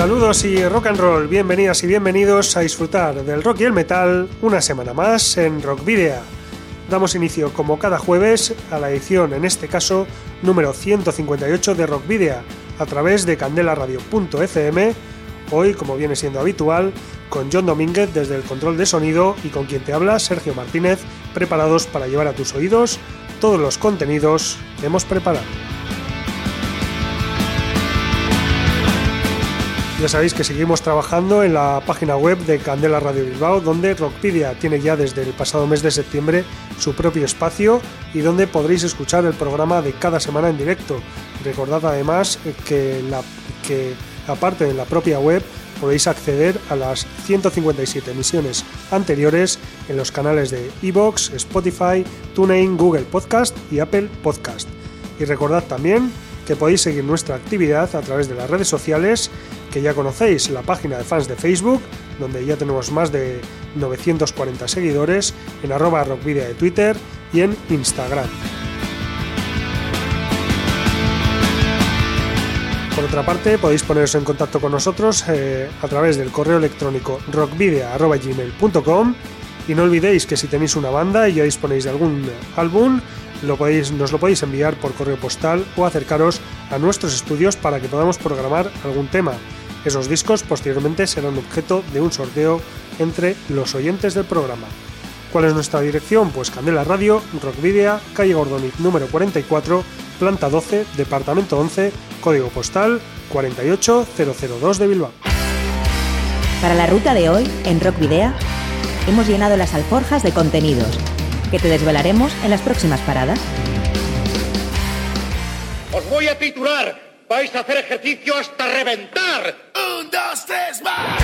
Saludos y rock and roll, bienvenidas y bienvenidos a disfrutar del rock y el metal una semana más en Rock Video. Damos inicio como cada jueves a la edición, en este caso, número 158 de Rock Video, a través de candelaradio.fm, hoy como viene siendo habitual, con John Domínguez desde el control de sonido y con quien te habla Sergio Martínez, preparados para llevar a tus oídos todos los contenidos que hemos preparado. Ya sabéis que seguimos trabajando en la página web de Candela Radio Bilbao, donde Rockpedia tiene ya desde el pasado mes de septiembre su propio espacio y donde podréis escuchar el programa de cada semana en directo. Recordad además que, la, que aparte de la propia web podéis acceder a las 157 emisiones anteriores en los canales de Evox, Spotify, TuneIn, Google Podcast y Apple Podcast. Y recordad también que podéis seguir nuestra actividad a través de las redes sociales que ya conocéis, la página de fans de Facebook, donde ya tenemos más de 940 seguidores, en arroba rockvidia de Twitter y en Instagram. Por otra parte, podéis poneros en contacto con nosotros eh, a través del correo electrónico rockvidia.gmail.com y no olvidéis que si tenéis una banda y ya disponéis de algún álbum, lo podéis, nos lo podéis enviar por correo postal o acercaros a nuestros estudios para que podamos programar algún tema. Esos discos posteriormente serán objeto de un sorteo entre los oyentes del programa. ¿Cuál es nuestra dirección? Pues Candela Radio, Rockvidia, calle Gordoniz número 44, planta 12, departamento 11, código postal 48002 de Bilbao. Para la ruta de hoy, en Rockvidea, hemos llenado las alforjas de contenidos que te desvelaremos en las próximas paradas. Os voy a titular. Vais a hacer ejercicio hasta reventar. Un, dos, tres, más.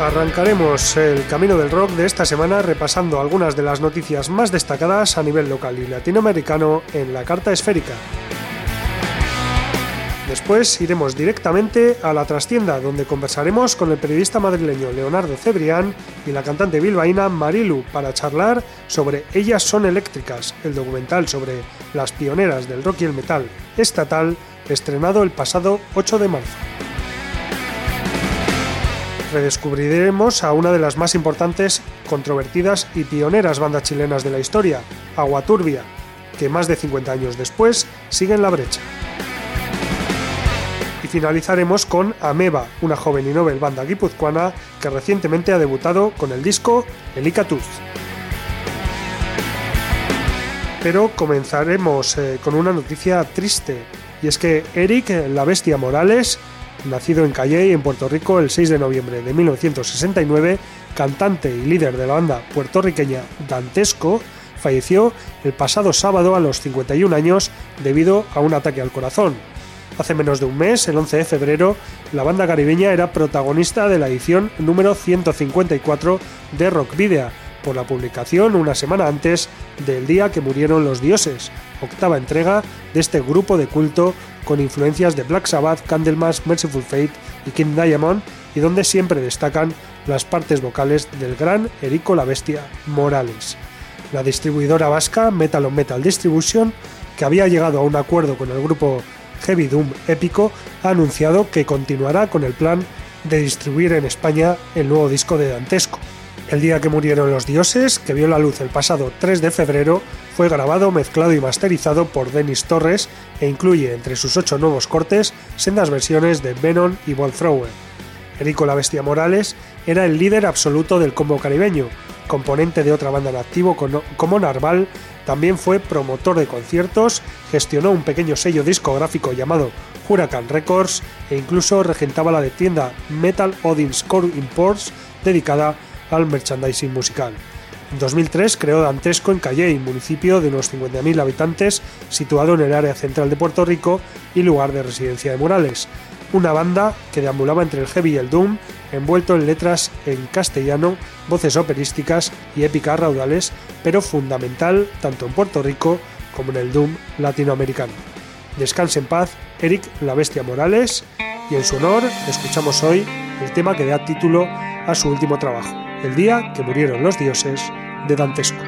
Arrancaremos el camino del rock de esta semana repasando algunas de las noticias más destacadas a nivel local y latinoamericano en la carta esférica. Después iremos directamente a la trastienda, donde conversaremos con el periodista madrileño Leonardo Cebrián y la cantante bilbaína Marilu para charlar sobre Ellas son eléctricas, el documental sobre las pioneras del rock y el metal estatal, estrenado el pasado 8 de marzo. Redescubriremos a una de las más importantes, controvertidas y pioneras bandas chilenas de la historia, Agua Turbia, que más de 50 años después sigue en la brecha y finalizaremos con Ameba, una joven y novel banda guipuzcoana que recientemente ha debutado con el disco Elicatuz. Pero comenzaremos eh, con una noticia triste, y es que Eric, la bestia Morales, nacido en Calley, en Puerto Rico, el 6 de noviembre de 1969, cantante y líder de la banda puertorriqueña Dantesco, falleció el pasado sábado a los 51 años debido a un ataque al corazón. Hace menos de un mes, el 11 de febrero, la banda caribeña era protagonista de la edición número 154 de Rock Video, por la publicación una semana antes del día que murieron los dioses, octava entrega de este grupo de culto con influencias de Black Sabbath, Candlemas, Merciful Fate y King Diamond, y donde siempre destacan las partes vocales del gran Erico la Bestia Morales. La distribuidora vasca Metal on Metal Distribution, que había llegado a un acuerdo con el grupo Heavy Doom Épico, ha anunciado que continuará con el plan de distribuir en España el nuevo disco de Dantesco. El día que murieron los dioses, que vio la luz el pasado 3 de febrero, fue grabado, mezclado y masterizado por Dennis Torres e incluye entre sus ocho nuevos cortes sendas versiones de Venom y Ball Thrower. Erico la Bestia Morales era el líder absoluto del combo caribeño, componente de otra banda en activo como Narval, también fue promotor de conciertos, gestionó un pequeño sello discográfico llamado Huracan Records e incluso regentaba la de tienda Metal Odin's Core Imports dedicada al merchandising musical. En 2003 creó Dantesco en Calley, municipio de unos 50.000 habitantes situado en el área central de Puerto Rico y lugar de residencia de Morales. Una banda que deambulaba entre el heavy y el doom, envuelto en letras en castellano, voces operísticas y épicas raudales, pero fundamental tanto en Puerto Rico como en el doom latinoamericano. Descanse en paz, Eric la Bestia Morales, y en su honor escuchamos hoy el tema que da título a su último trabajo, El día que murieron los dioses de Dantesco.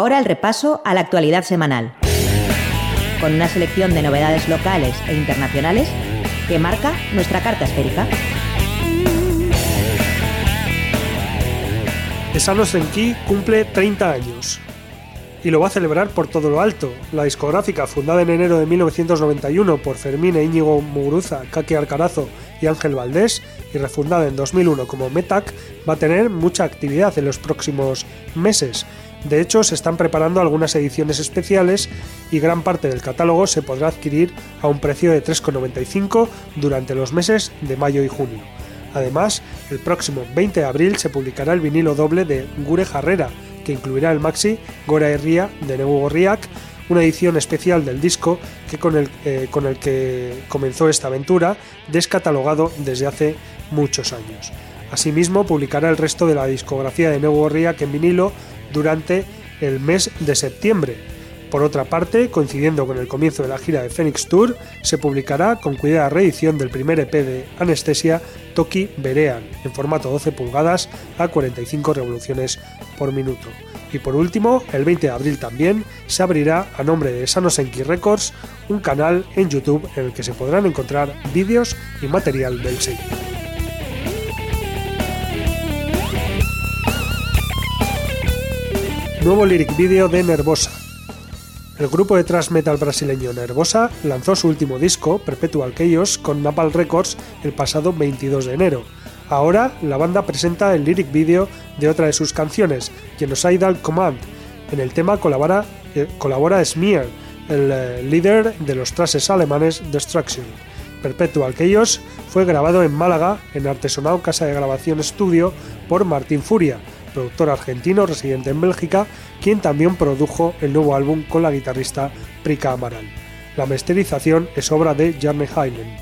Ahora el repaso a la actualidad semanal, con una selección de novedades locales e internacionales que marca nuestra carta esférica. Esano Senki cumple 30 años y lo va a celebrar por todo lo alto. La discográfica, fundada en enero de 1991 por Fermín e Íñigo Muguruza, Kake Alcarazo y Ángel Valdés, y refundada en 2001 como Metac, va a tener mucha actividad en los próximos meses. De hecho, se están preparando algunas ediciones especiales y gran parte del catálogo se podrá adquirir a un precio de 3,95 durante los meses de mayo y junio. Además, el próximo 20 de abril se publicará el vinilo doble de Gure Jarrera, que incluirá el maxi Gora Herria de Negu Gorriak, una edición especial del disco que con, el, eh, con el que comenzó esta aventura, descatalogado desde hace muchos años. Asimismo, publicará el resto de la discografía de Negu Gorriak en vinilo durante el mes de septiembre. Por otra parte, coincidiendo con el comienzo de la gira de Phoenix Tour, se publicará con cuidada reedición del primer EP de Anestesia, Toki Berean, en formato 12 pulgadas a 45 revoluciones por minuto. Y por último, el 20 de abril también se abrirá a nombre de Sanosenki Records un canal en YouTube en el que se podrán encontrar vídeos y material del sello. Nuevo lyric video de Nervosa. El grupo de thrash metal brasileño Nervosa lanzó su último disco, Perpetual Chaos, con Napalm Records el pasado 22 de enero. Ahora, la banda presenta el lyric video de otra de sus canciones, Genocidal Command. En el tema colabora, eh, colabora Smear, el eh, líder de los trashes alemanes Destruction. Perpetual Chaos fue grabado en Málaga, en Artesonado Casa de Grabación Estudio, por Martín Furia, productor argentino residente en Bélgica, quien también produjo el nuevo álbum con la guitarrista Prika Amaral. La masterización es obra de Jarne Heinen.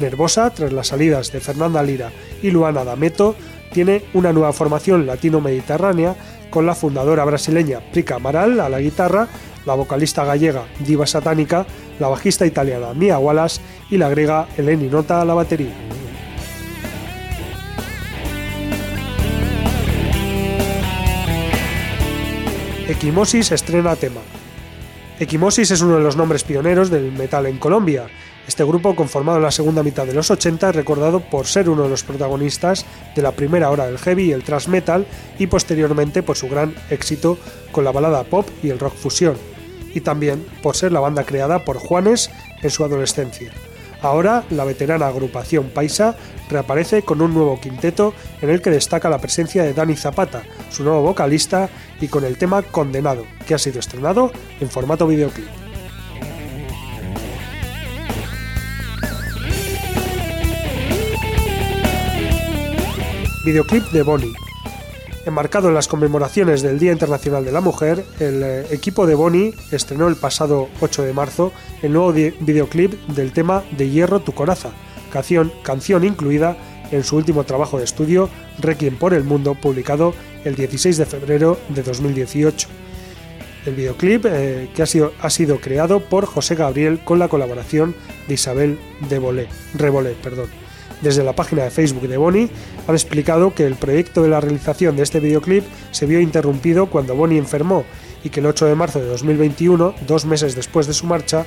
Nervosa, tras las salidas de Fernanda Lira y Luana D'Ameto, tiene una nueva formación latino-mediterránea con la fundadora brasileña Prika Amaral a la guitarra la vocalista gallega Diva Satánica, la bajista italiana Mia Wallace y la griega Eleni Nota a la batería. Equimosis estrena tema. Equimosis es uno de los nombres pioneros del metal en Colombia. Este grupo, conformado en la segunda mitad de los 80, es recordado por ser uno de los protagonistas de la primera hora del heavy y el thrash metal y posteriormente por su gran éxito con la balada pop y el rock fusión, y también por ser la banda creada por Juanes en su adolescencia. Ahora, la veterana agrupación Paisa reaparece con un nuevo quinteto en el que destaca la presencia de Dani Zapata, su nuevo vocalista, y con el tema Condenado, que ha sido estrenado en formato videoclip. Videoclip de Bonnie. Enmarcado en las conmemoraciones del Día Internacional de la Mujer, el eh, equipo de Bonnie estrenó el pasado 8 de marzo el nuevo videoclip del tema De Hierro tu Coraza, canción, incluida en su último trabajo de estudio, Requiem por el Mundo, publicado el 16 de febrero de 2018. El videoclip, eh, que ha sido, ha sido creado por José Gabriel con la colaboración de Isabel de Bolé, Rebolé. Perdón. Desde la página de Facebook de Bonnie han explicado que el proyecto de la realización de este videoclip se vio interrumpido cuando Bonnie enfermó y que el 8 de marzo de 2021, dos meses después de su marcha,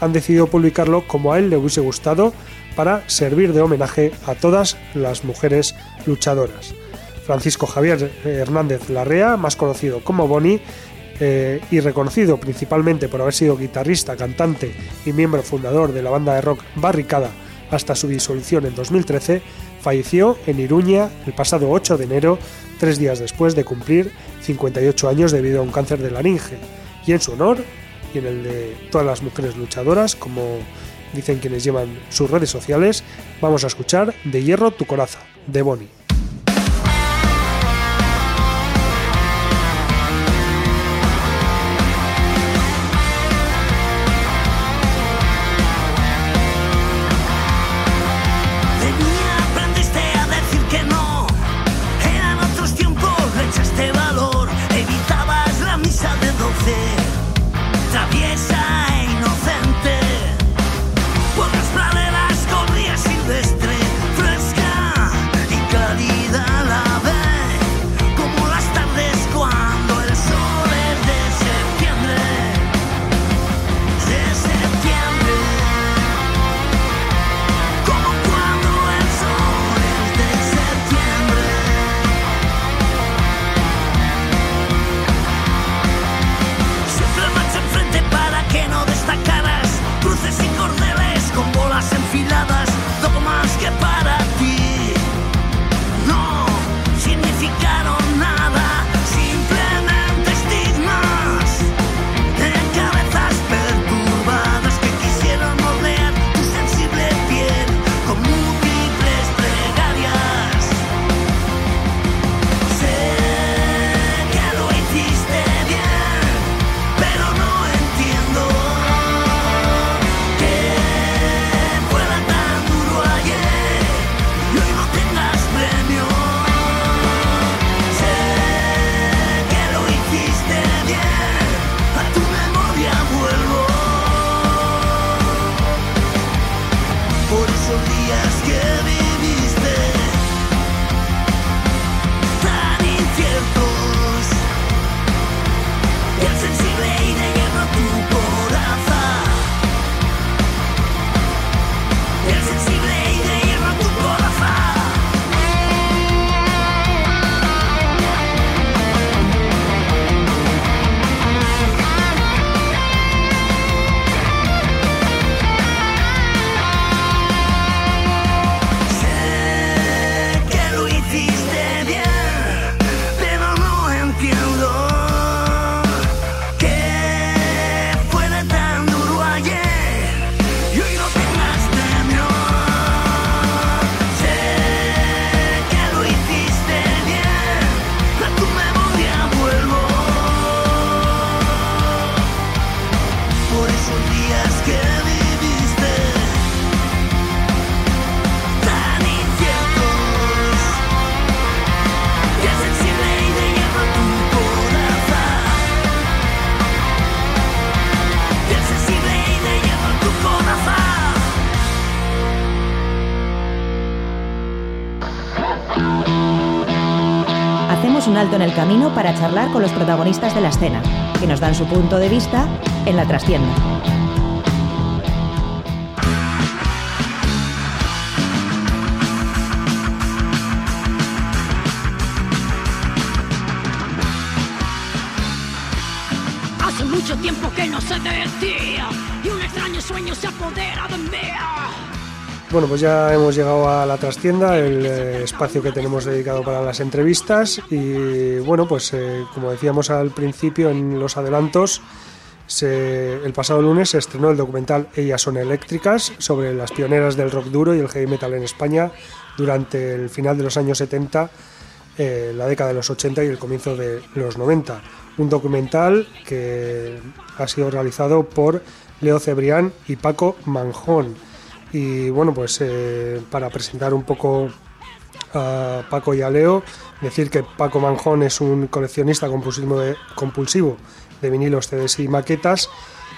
han decidido publicarlo como a él le hubiese gustado para servir de homenaje a todas las mujeres luchadoras. Francisco Javier Hernández Larrea, más conocido como Bonnie, eh, y reconocido principalmente por haber sido guitarrista, cantante y miembro fundador de la banda de rock Barricada hasta su disolución en 2013, falleció en Iruña el pasado 8 de enero, tres días después de cumplir 58 años debido a un cáncer de laringe. Y en su honor, y en el de todas las mujeres luchadoras, como dicen quienes llevan sus redes sociales, vamos a escuchar De Hierro tu coraza, de Bonnie. Alto en el camino para charlar con los protagonistas de la escena, que nos dan su punto de vista en la trastienda. Hace mucho tiempo que no sé de y un extraño sueño se apodera de mí. Bueno, pues ya hemos llegado a la trastienda, el eh, espacio que tenemos dedicado para las entrevistas y bueno, pues eh, como decíamos al principio en los adelantos, el pasado lunes se estrenó el documental Ellas son eléctricas sobre las pioneras del rock duro y el heavy metal en España durante el final de los años 70, eh, la década de los 80 y el comienzo de los 90. Un documental que ha sido realizado por Leo Cebrián y Paco Manjón. Y bueno, pues eh, para presentar un poco a Paco y a Leo, decir que Paco Manjón es un coleccionista compulsivo de, compulsivo de vinilos, CDs y maquetas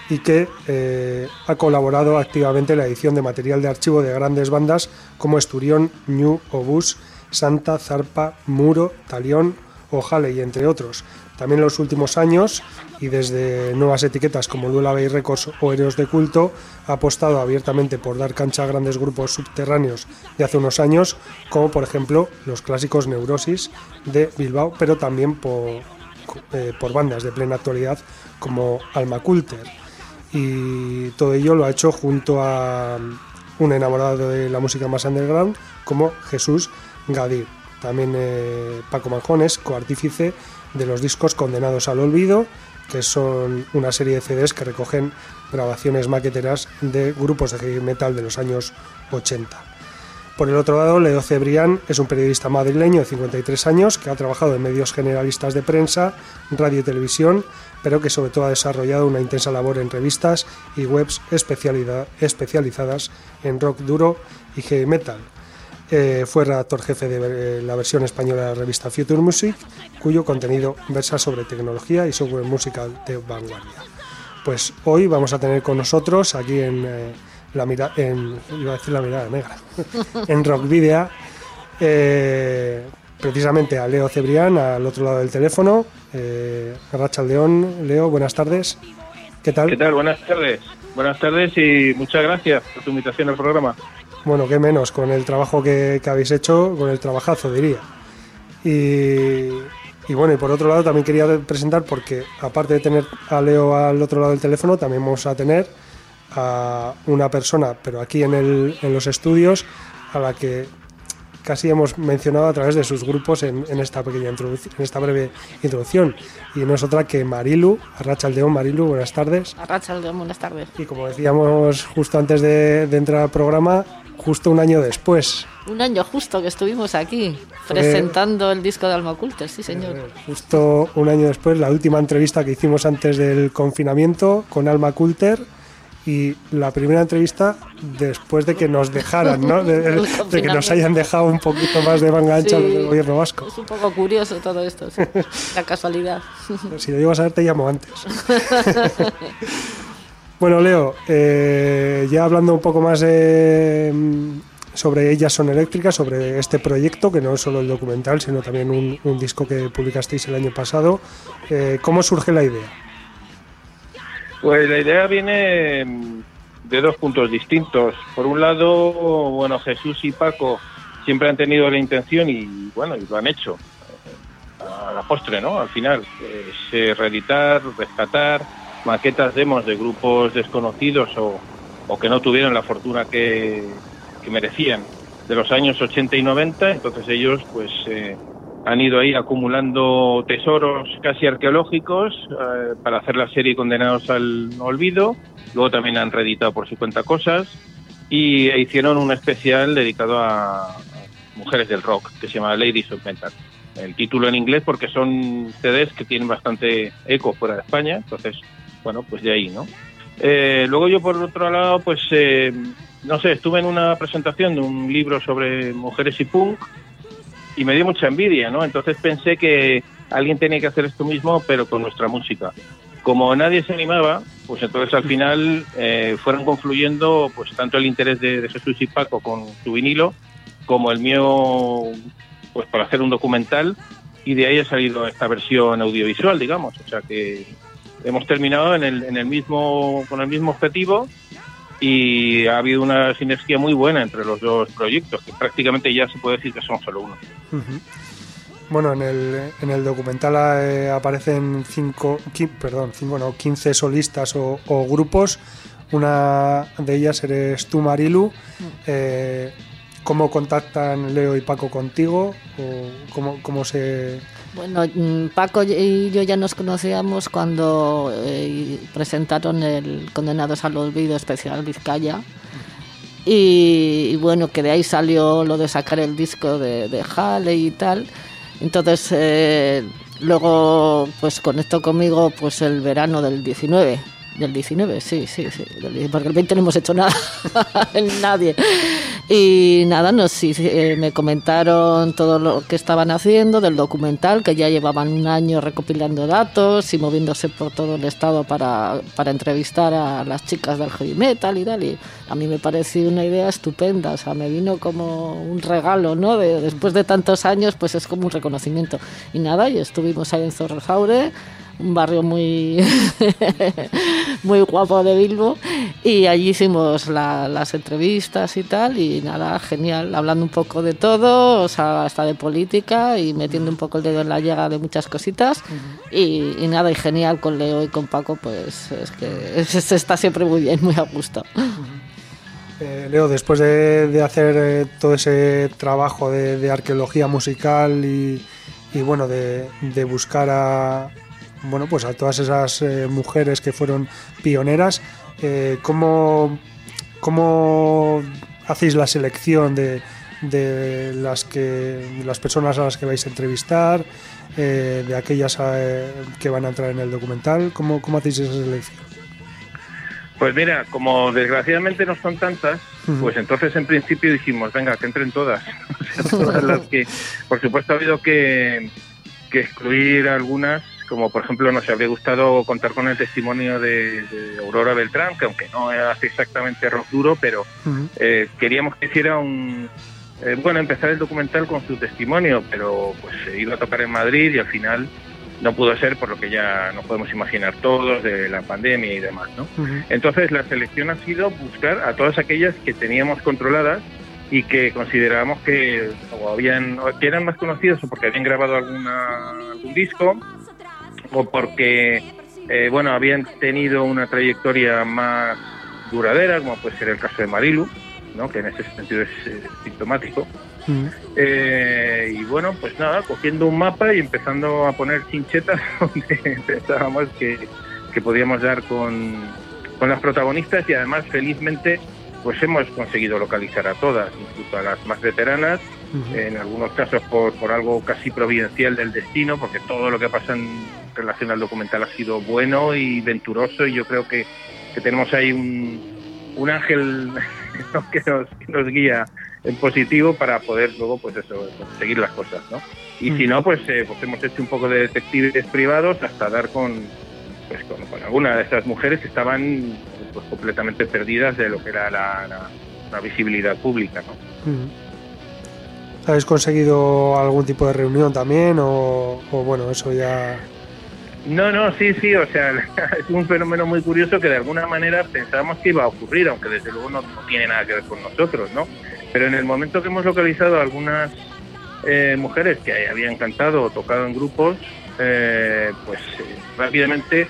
y que eh, ha colaborado activamente en la edición de material de archivo de grandes bandas como Esturión, New, Obús, Santa, Zarpa, Muro, Talión o Halley, entre otros. También en los últimos años y desde nuevas etiquetas como Duela Bay Records o Héroes de Culto ha apostado abiertamente por dar cancha a grandes grupos subterráneos de hace unos años, como por ejemplo los clásicos Neurosis de Bilbao, pero también por, eh, por bandas de plena actualidad como Alma Coulter. Y todo ello lo ha hecho junto a un enamorado de la música más underground como Jesús Gadir. También eh, Paco Manjón es coartífice de los discos Condenados al Olvido, que son una serie de CDs que recogen grabaciones maqueteras de grupos de heavy metal de los años 80. Por el otro lado, Leo Cebrián es un periodista madrileño de 53 años que ha trabajado en medios generalistas de prensa, radio y televisión, pero que sobre todo ha desarrollado una intensa labor en revistas y webs especializadas en rock duro y heavy metal. Eh, fue redactor jefe de eh, la versión española de la revista Future Music, cuyo contenido versa sobre tecnología y software musical de vanguardia. Pues hoy vamos a tener con nosotros aquí en eh, la mirada, en, iba a decir la mirada negra, en Rock Video, precisamente a Leo Cebrián al otro lado del teléfono. Eh, Racha León, Leo, buenas tardes. ¿Qué tal? ¿Qué tal? Buenas tardes. Buenas tardes y muchas gracias por tu invitación al programa. Bueno, qué menos, con el trabajo que, que habéis hecho, con el trabajazo diría. Y, y bueno, y por otro lado también quería presentar, porque aparte de tener a Leo al otro lado del teléfono, también vamos a tener a una persona, pero aquí en, el, en los estudios, a la que casi hemos mencionado a través de sus grupos en, en esta pequeña introducción, en esta breve introducción. Y no es otra que Marilu, Arrachaldeón. Marilu, buenas tardes. Arrachaldeón, buenas tardes. Y como decíamos justo antes de, de entrar al programa, justo un año después, Un año justo que estuvimos aquí presentando el disco de Alma Culter, sí señor. eh, justo un año después, la última entrevista que hicimos antes del confinamiento con Alma Coulter y la primera entrevista después de que nos dejaran, ¿no? De, de- de que nos hayan dejado un poquito más de manga ancha Sí. del gobierno vasco. Es un poco curioso todo esto, sí. la casualidad. Si lo llego a saber, te llamo antes. bueno, Leo, eh, ya hablando un poco más mm, sobre Ellas son eléctricas, sobre este proyecto, que no es solo el documental, sino también un, disco que publicasteis el año pasado, eh, ¿cómo surge la idea? Pues la idea viene de dos puntos distintos. Por un lado, bueno, Jesús y Paco siempre han tenido la intención y bueno, y lo han hecho eh, a la postre, ¿no? Al final, es eh, reeditar, rescatar maquetas, demos de grupos desconocidos o, o que no tuvieron la fortuna que, que merecían de los años 80 y 90. Entonces ellos, pues, eh, han ido ahí acumulando tesoros casi arqueológicos eh, para hacer la serie Condenados al Olvido. Luego también han reeditado por su cuenta cosas y hicieron un especial dedicado a mujeres del rock que se llama Ladies of Metal. El título en inglés porque son CDs que tienen bastante eco fuera de España, entonces, bueno, pues de ahí, ¿no? Eh, luego yo por otro lado, pues, eh, no sé, estuve en una presentación de un libro sobre mujeres y punk y me dio mucha envidia, ¿no? Entonces pensé que alguien tenía que hacer esto mismo, pero con nuestra música. Como nadie se animaba, pues entonces al final eh, fueron confluyendo pues tanto el interés de, de Jesús y Paco con su vinilo, como el mío, pues para hacer un documental. y de ahí ha salido esta versión audiovisual, digamos. O sea que hemos terminado en el, en el mismo, con el mismo objetivo y ha habido una sinergia muy buena entre los dos proyectos, que prácticamente ya se puede decir que son solo uno. Bueno, en el, en el documental eh, aparecen cinco, perdón, cinco no, 15 solistas o, grupos. Una de ellas eres tú, Marilu. Mm. Eh, ¿Cómo contactan Leo y Paco contigo? ¿O cómo, cómo se...? Bueno, mm, Paco y yo ya nos conocíamos cuando eh, presentaron el Condenados al Olvido especial Vizcaya. Y, bueno, que de ahí salió lo de sacar el disco de, de Hale y tal. Entonces, eh, luego pues conectó conmigo pues el verano del 19 del 19, sí, sí, sí. Porque el 20 no hemos hecho nada, nadie. Y nada, no, sí, eh, me comentaron todo lo que estaban haciendo del documental, que ya llevaban un año recopilando datos y moviéndose por todo el estado para, para entrevistar a las chicas del heavy metal y tal. Y a mí me pareció una idea estupenda, o sea, me vino como un regalo, ¿no? De, después de tantos años, pues es como un reconocimiento. Y nada, y estuvimos ahí en Zorrosaure un barrio muy, muy guapo de Bilbo, y allí hicimos las entrevistas y tal, y nada, genial, hablando un poco de todo, o sea, hasta de política y metiendo un poco el dedo en la llaga de muchas cositas, y, nada, y genial con Leo y con Paco, pues es que se está siempre muy bien, muy a gusto. Eh, Leo, después de, hacer eh, todo ese trabajo de, arqueología musical y, bueno, de, buscar a, bueno, pues a todas esas eh, mujeres que fueron pioneras, eh, ¿cómo, hacéis la selección de, de, las que las personas a las que vais a entrevistar, eh, de aquellas que van a entrar en el documental? ¿Cómo, ¿Cómo hacéis esa selección? Pues mira, como desgraciadamente no son tantas, pues entonces en principio dijimos, venga, que entren todas. todas las que, por supuesto, ha habido que, que excluir algunas como por ejemplo nos habría gustado contar con el testimonio de, Aurora Beltrán, que aunque no hace exactamente rock duro, pero eh, queríamos que hiciera un... Eh, bueno, empezar el documental con su testimonio, pero pues se iba a tocar en Madrid y al final no pudo ser por lo que ya no podemos imaginar todos de la pandemia y demás, ¿no? Entonces la selección ha sido buscar a todas aquellas que teníamos controladas y que considerábamos que habían que eran más conocidas o porque habían grabado alguna, algún disco o porque eh, bueno habían tenido una trayectoria más duradera, como puede ser el caso de Marilu, ¿no? que en ese sentido es eh, sintomático. Mm. Eh, y bueno, pues nada, cogiendo un mapa y empezando a poner chinchetas donde pensábamos que, que podíamos dar con, con las protagonistas y además felizmente pues hemos conseguido localizar a todas, incluso a las más veteranas, en algunos casos por, por algo casi providencial del destino, porque todo lo que pasa en relación al documental ha sido bueno y venturoso y yo creo que, tenemos ahí un, un ángel que nos, nos guía en positivo para poder luego pues eso seguir las cosas no y si no pues, eh, pues hemos hecho un poco de detectives privados hasta dar con pues con, con alguna de estas mujeres que estaban pues completamente perdidas de lo que era la, la, visibilidad pública ¿no? ¿Habéis conseguido algún tipo de reunión también o bueno eso ya no, no, sí, sí, o sea, es un fenómeno muy curioso que de alguna manera pensábamos que iba a ocurrir, aunque desde luego no, tiene nada que ver con nosotros, ¿no? Pero en el momento que hemos localizado a algunas eh, mujeres que habían cantado o tocado en grupos, eh, pues eh, rápidamente,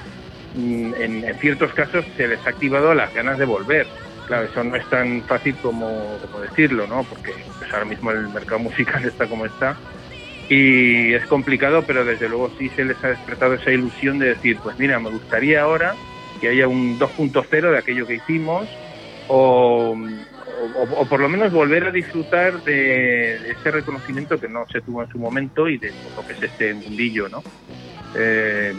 mm, en, ciertos casos, se les ha activado las ganas de volver. Claro, eso no es tan fácil como, como decirlo, ¿no? Porque pues, ahora mismo el mercado musical está como está y es complicado, pero desde luego sí se les ha despertado esa ilusión de decir, pues mira, me gustaría ahora que haya un 2.0 de aquello que hicimos o, o, por lo menos volver a disfrutar de, ese reconocimiento que no se tuvo en su momento y de lo que es este mundillo, ¿no? Eh,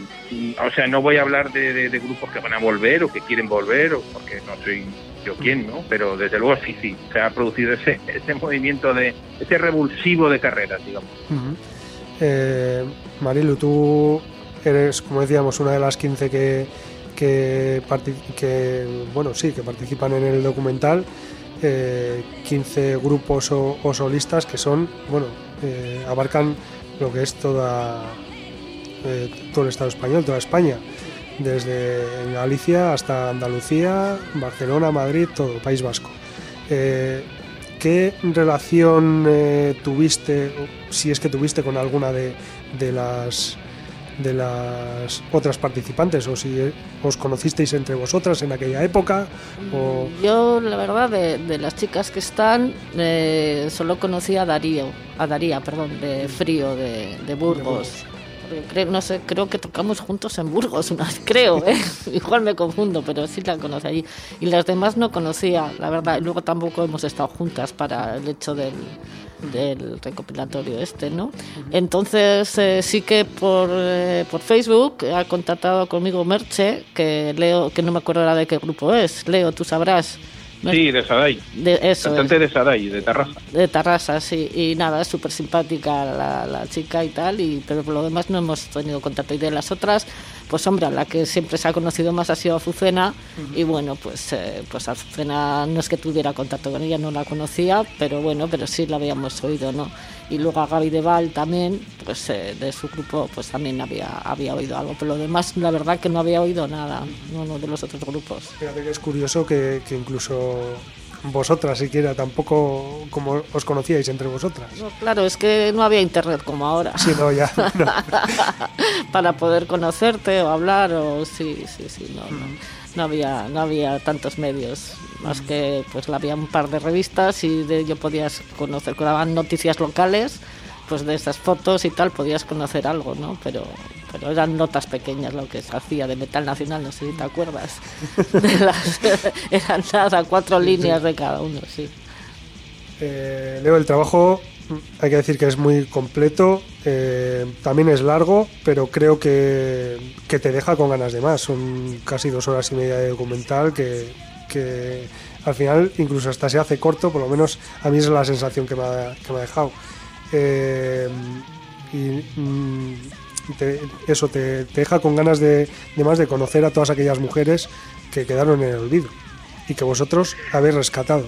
o sea, no voy a hablar de, de, grupos que van a volver o que quieren volver, o porque no soy yo quién, ¿no? Pero desde luego sí, sí, se ha producido ese, ese movimiento de, ese revulsivo de carreras, digamos. Eh, Marilu, tú eres, como decíamos, una de las 15 que, que, que bueno, sí, que participan en el documental. 15 eh, grupos o, solistas que son, bueno, eh, abarcan lo que es toda eh, todo el Estado español, toda España, desde Galicia hasta Andalucía, Barcelona, Madrid, todo, País Vasco. Eh, ¿Qué relación eh, tuviste, si es que tuviste con alguna de, de las de las otras participantes o si os conocisteis entre vosotras en aquella época o... yo la verdad de, de las chicas que están eh, solo conocí a Darío a Daría perdón de Frío de, de Burgos creo, no sé, creo que tocamos juntos en Burgos una vez, creo, ¿eh? igual me confundo, pero sí la conocí allí. Y las demás no conocía, la verdad, y luego tampoco hemos estado juntas para el hecho del, del recopilatorio este, ¿no? Entonces eh, sí que por, eh, por Facebook ha contactado conmigo Merche, que Leo, que no me acuerdo ahora de qué grupo es, Leo, tú sabrás. Sí, de Sadai. De, eso Cantante es. de Sadai, de Tarrasa. De Tarrasa, sí. Y nada, es súper simpática la, la chica y tal, y, pero por lo demás no hemos tenido contacto. Y de las otras, pues hombre, la que siempre se ha conocido más ha sido Azucena, y bueno, pues, eh, pues Azucena no es que tuviera contacto con ella, no la conocía, pero bueno, pero sí la habíamos oído, ¿no? Y luego a Gaby de Val también, pues eh, de su grupo, pues también había, había oído algo, pero lo demás, la verdad que no había oído nada, no, no de los otros grupos. Fíjate que es curioso que, que incluso vosotras siquiera tampoco como os conocíais entre vosotras. No, claro, es que no había internet como ahora. Sí, no, ya. no. para poder conocerte o hablar o sí, sí, sí, no, no, no había no había tantos medios más que pues había un par de revistas y de ello podías conocer, daban noticias locales, pues de esas fotos y tal podías conocer algo, ¿no? Pero pero eran notas pequeñas lo que se hacía de Metal Nacional, no sé si te acuerdas. De las- eran nada, cuatro líneas de cada uno, sí. Eh, Leo, el trabajo hay que decir que es muy completo, eh, también es largo, pero creo que, que te deja con ganas de más. Son casi dos horas y media de documental que, que al final incluso hasta se hace corto, por lo menos a mí es la sensación que me ha, que me ha dejado. Eh, y mm, te- eso te, te deja con ganas de, de más de conocer a todas aquellas mujeres que quedaron en el olvido y que vosotros habéis rescatado.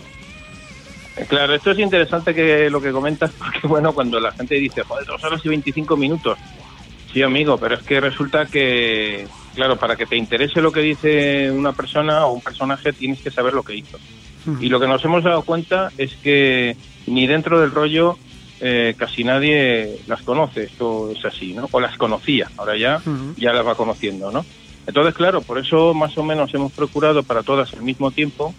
Claro, esto es interesante que lo que comentas, porque bueno, cuando la gente dice, joder, dos horas y 25 minutos. Sí, amigo, pero es que resulta que, claro, para que te interese lo que dice una persona o un personaje, tienes que saber lo que hizo. Y lo que nos hemos dado cuenta es que ni dentro del rollo eh, casi nadie las conoce, esto es así, ¿no? O las conocía, ahora ya, ya las va conociendo, ¿no? Entonces, claro, por eso más o menos hemos procurado para todas al mismo tiempo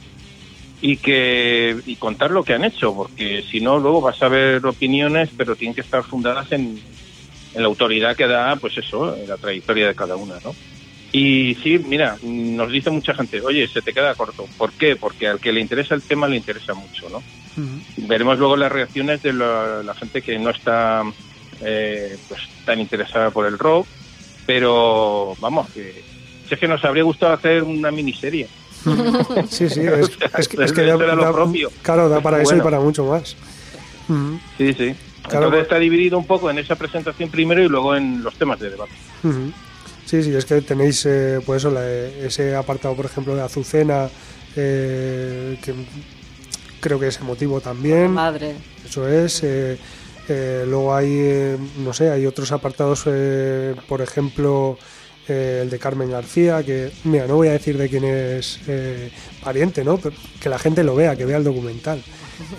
y que y contar lo que han hecho, porque si no luego vas a ver opiniones, pero tienen que estar fundadas en, en la autoridad que da, pues eso, en la trayectoria de cada una, ¿no? Y sí, mira, nos dice mucha gente, oye, se te queda corto. ¿Por qué? Porque al que le interesa el tema le interesa mucho, ¿no? Veremos luego las reacciones de la, la gente que no está eh, pues tan interesada por el rock, pero vamos, que si es que nos habría gustado hacer una miniserie. Sí, sí, es, es que, es que da- lo propio. claro, da para eso Bueno. y para mucho más. Ujú, Sí, sí. Claro, Entonces pues- está dividido un poco en esa presentación primero y luego en los temas de debate. ujú. Sí, sí, es que tenéis eh, pues eso, la- ese apartado, por ejemplo, de Azucena, eh, que creo que es emotivo también. Madre. Eso es. eh, eh, luego hay, eh, no sé, hay otros apartados, eh, por ejemplo, el de Carmen García, que, mira, no voy a decir de quién es eh, pariente, ¿no? Pero que la gente lo vea, que vea el documental.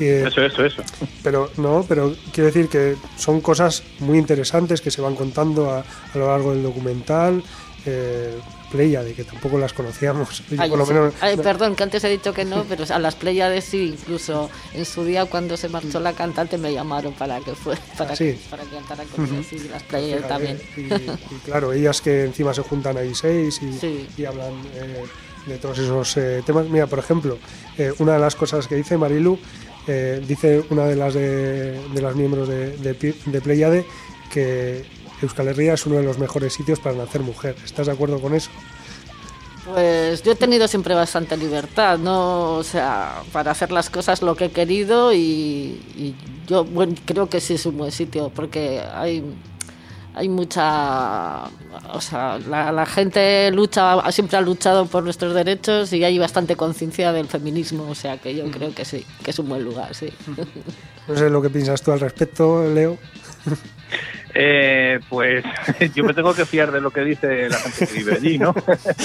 Y, eh, Eso, eso, eso. pero no, pero quiero decir que son cosas muy interesantes que se van contando a, a lo largo del documental. Eh, Pleiade, que tampoco las conocíamos. Ay, por lo sí. menos- Ay, perdón, que antes he dicho que no, pero a las Pleiades sí, incluso en su día cuando se marchó la cantante me llamaron para que fue, para, Ah, sí. que, para que cantara con ellas, sí, las Pleiades también. Y, y claro, ellas que encima se juntan ahí seis y, Sí. y hablan eh, de todos esos eh, temas. Mira, por ejemplo, eh, una de las cosas que dice Marilu, eh, dice una de las de, las miembros de, de Pleiade que Euskal Herria es uno de los mejores sitios para nacer mujer. ¿Estás de acuerdo con eso? Pues yo he tenido siempre bastante libertad, ¿no? O sea, para hacer las cosas lo que he querido y, y yo bueno, creo que sí es un buen sitio porque hay, hay mucha... O sea, la, la gente lucha, siempre ha luchado por nuestros derechos y hay bastante conciencia del feminismo, o sea que yo creo que sí, que es un buen lugar, sí. No sé lo que piensas tú al respecto, Leo. Eh, pues yo me tengo que fiar de lo que dice la gente que vive allí, ¿no?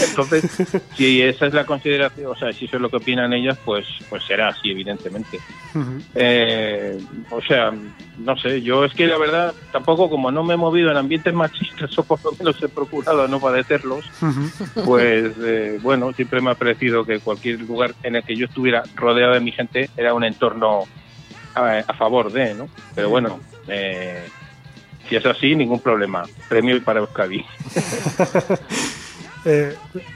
Entonces, si esa es la consideración, o sea, si eso es lo que opinan ellas, pues, pues será así, evidentemente. Eh, o sea, no sé, yo es que la verdad, tampoco como no me he movido en ambientes machistas, o por lo menos he procurado no padecerlos, pues eh, bueno, siempre me ha parecido que cualquier lugar en el que yo estuviera rodeado de mi gente era un entorno a, a favor de, ¿no? Pero bueno, eh, si es así, ningún problema. Premio para Euskadi. Eh,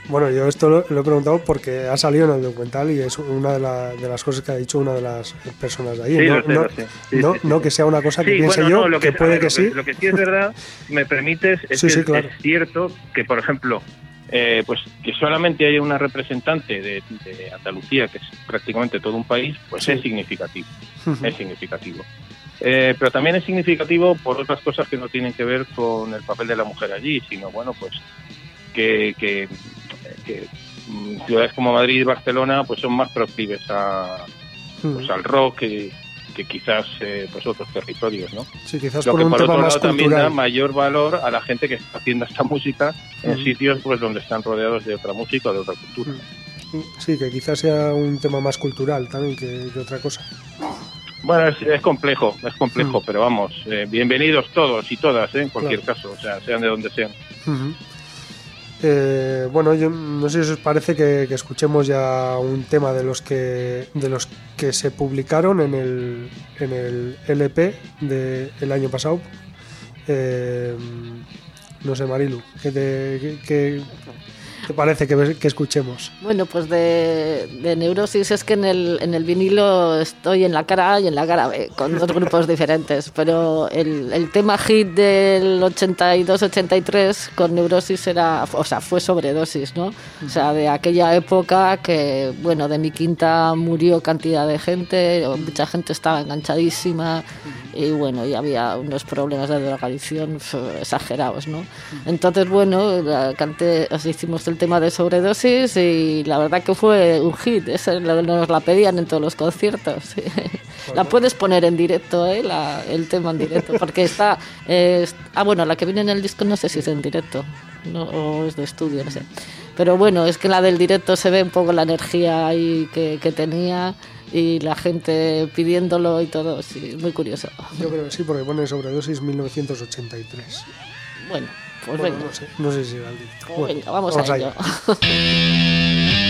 bueno, yo esto lo, lo he preguntado porque ha salido en el documental y es una de, la- de las cosas que ha dicho una de las personas de ahí. Sí, no, lo sé, no- lo sé. Sí, no- sí, sí. no que sea una cosa que piense bueno, yo, lo que, puede ver, que lo sí. Lo que sí es verdad, me permites, es que claro. es cierto que, por ejemplo, eh, pues que solamente haya una representante de, de Andalucía, que es prácticamente todo un país, pues Sí. es significativo. Es significativo. Eh, pero también es significativo por otras cosas que no tienen que ver con el papel de la mujer allí, sino bueno, pues que, que, que, mm, ciudades como Madrid y Barcelona pues son más proclives a, pues, al rock que, que quizás eh, pues otros territorios, ¿no? Sí, quizás Lo por que un por tema otro más lado también da mayor valor a la gente que está haciendo esta música en sitios pues donde están rodeados de otra música o de otra cultura. Sí, que quizás sea un tema más cultural también que, que otra cosa. Bueno, es, es complejo, es complejo, pero vamos, eh, bienvenidos todos y todas, ¿eh? en cualquier Claro. caso, o sea, sean de donde sean. Ujú. Eh, bueno, yo no sé si os parece que, escuchemos ya un tema de los que de los que se publicaron en el, en el LP del año pasado. Eh, no sé, Marilu, ¿qué te, te parece que, que escuchemos? Bueno, pues de, de neurosis es que en el, en el vinilo estoy en la cara A y en la cara B, con dos grupos diferentes. Pero el, el tema hit del 82-83 con neurosis era, o sea, fue sobredosis, ¿no? O sea, de aquella época que, bueno, de mi quinta murió cantidad de gente, mucha gente estaba enganchadísima y bueno, y había unos problemas de drogadicción exagerados, ¿no? Entonces, bueno, canté, hicimos el tema de sobredosis y la verdad que fue un hit, esa nos la pedían en todos los conciertos. La puedes poner en directo, ¿eh? La- el tema en directo, porque está... eh, ah, bueno, la que viene en el disco no sé si es en directo no, o es de estudio, no sé. Pero bueno, es que la del directo se ve un poco la energía ahí que, que tenía y la gente pidiéndolo y todo, sí, muy curioso. Yo creo que sí, porque pone sobredosis 1983. Bueno, pues Bueno, venga. no sé, no sé si disco. Pues Bueno, venga, vamos, a ello.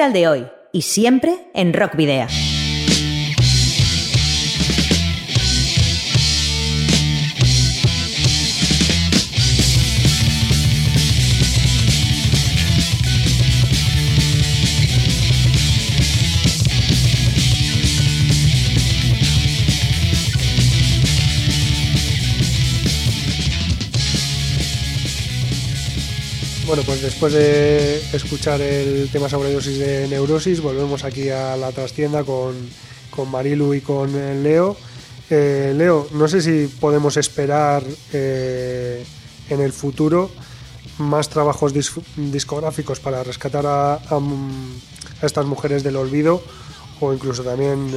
metal de hoy y siempre en Rock Video. Bueno, pues después de escuchar el tema sobre dosis de neurosis, volvemos aquí a la trastienda con, con Marilu y con eh, Leo. Eh, Leo, no sé si podemos esperar eh, en el futuro más trabajos dis- discográficos para rescatar a, a, estas mujeres del olvido o incluso también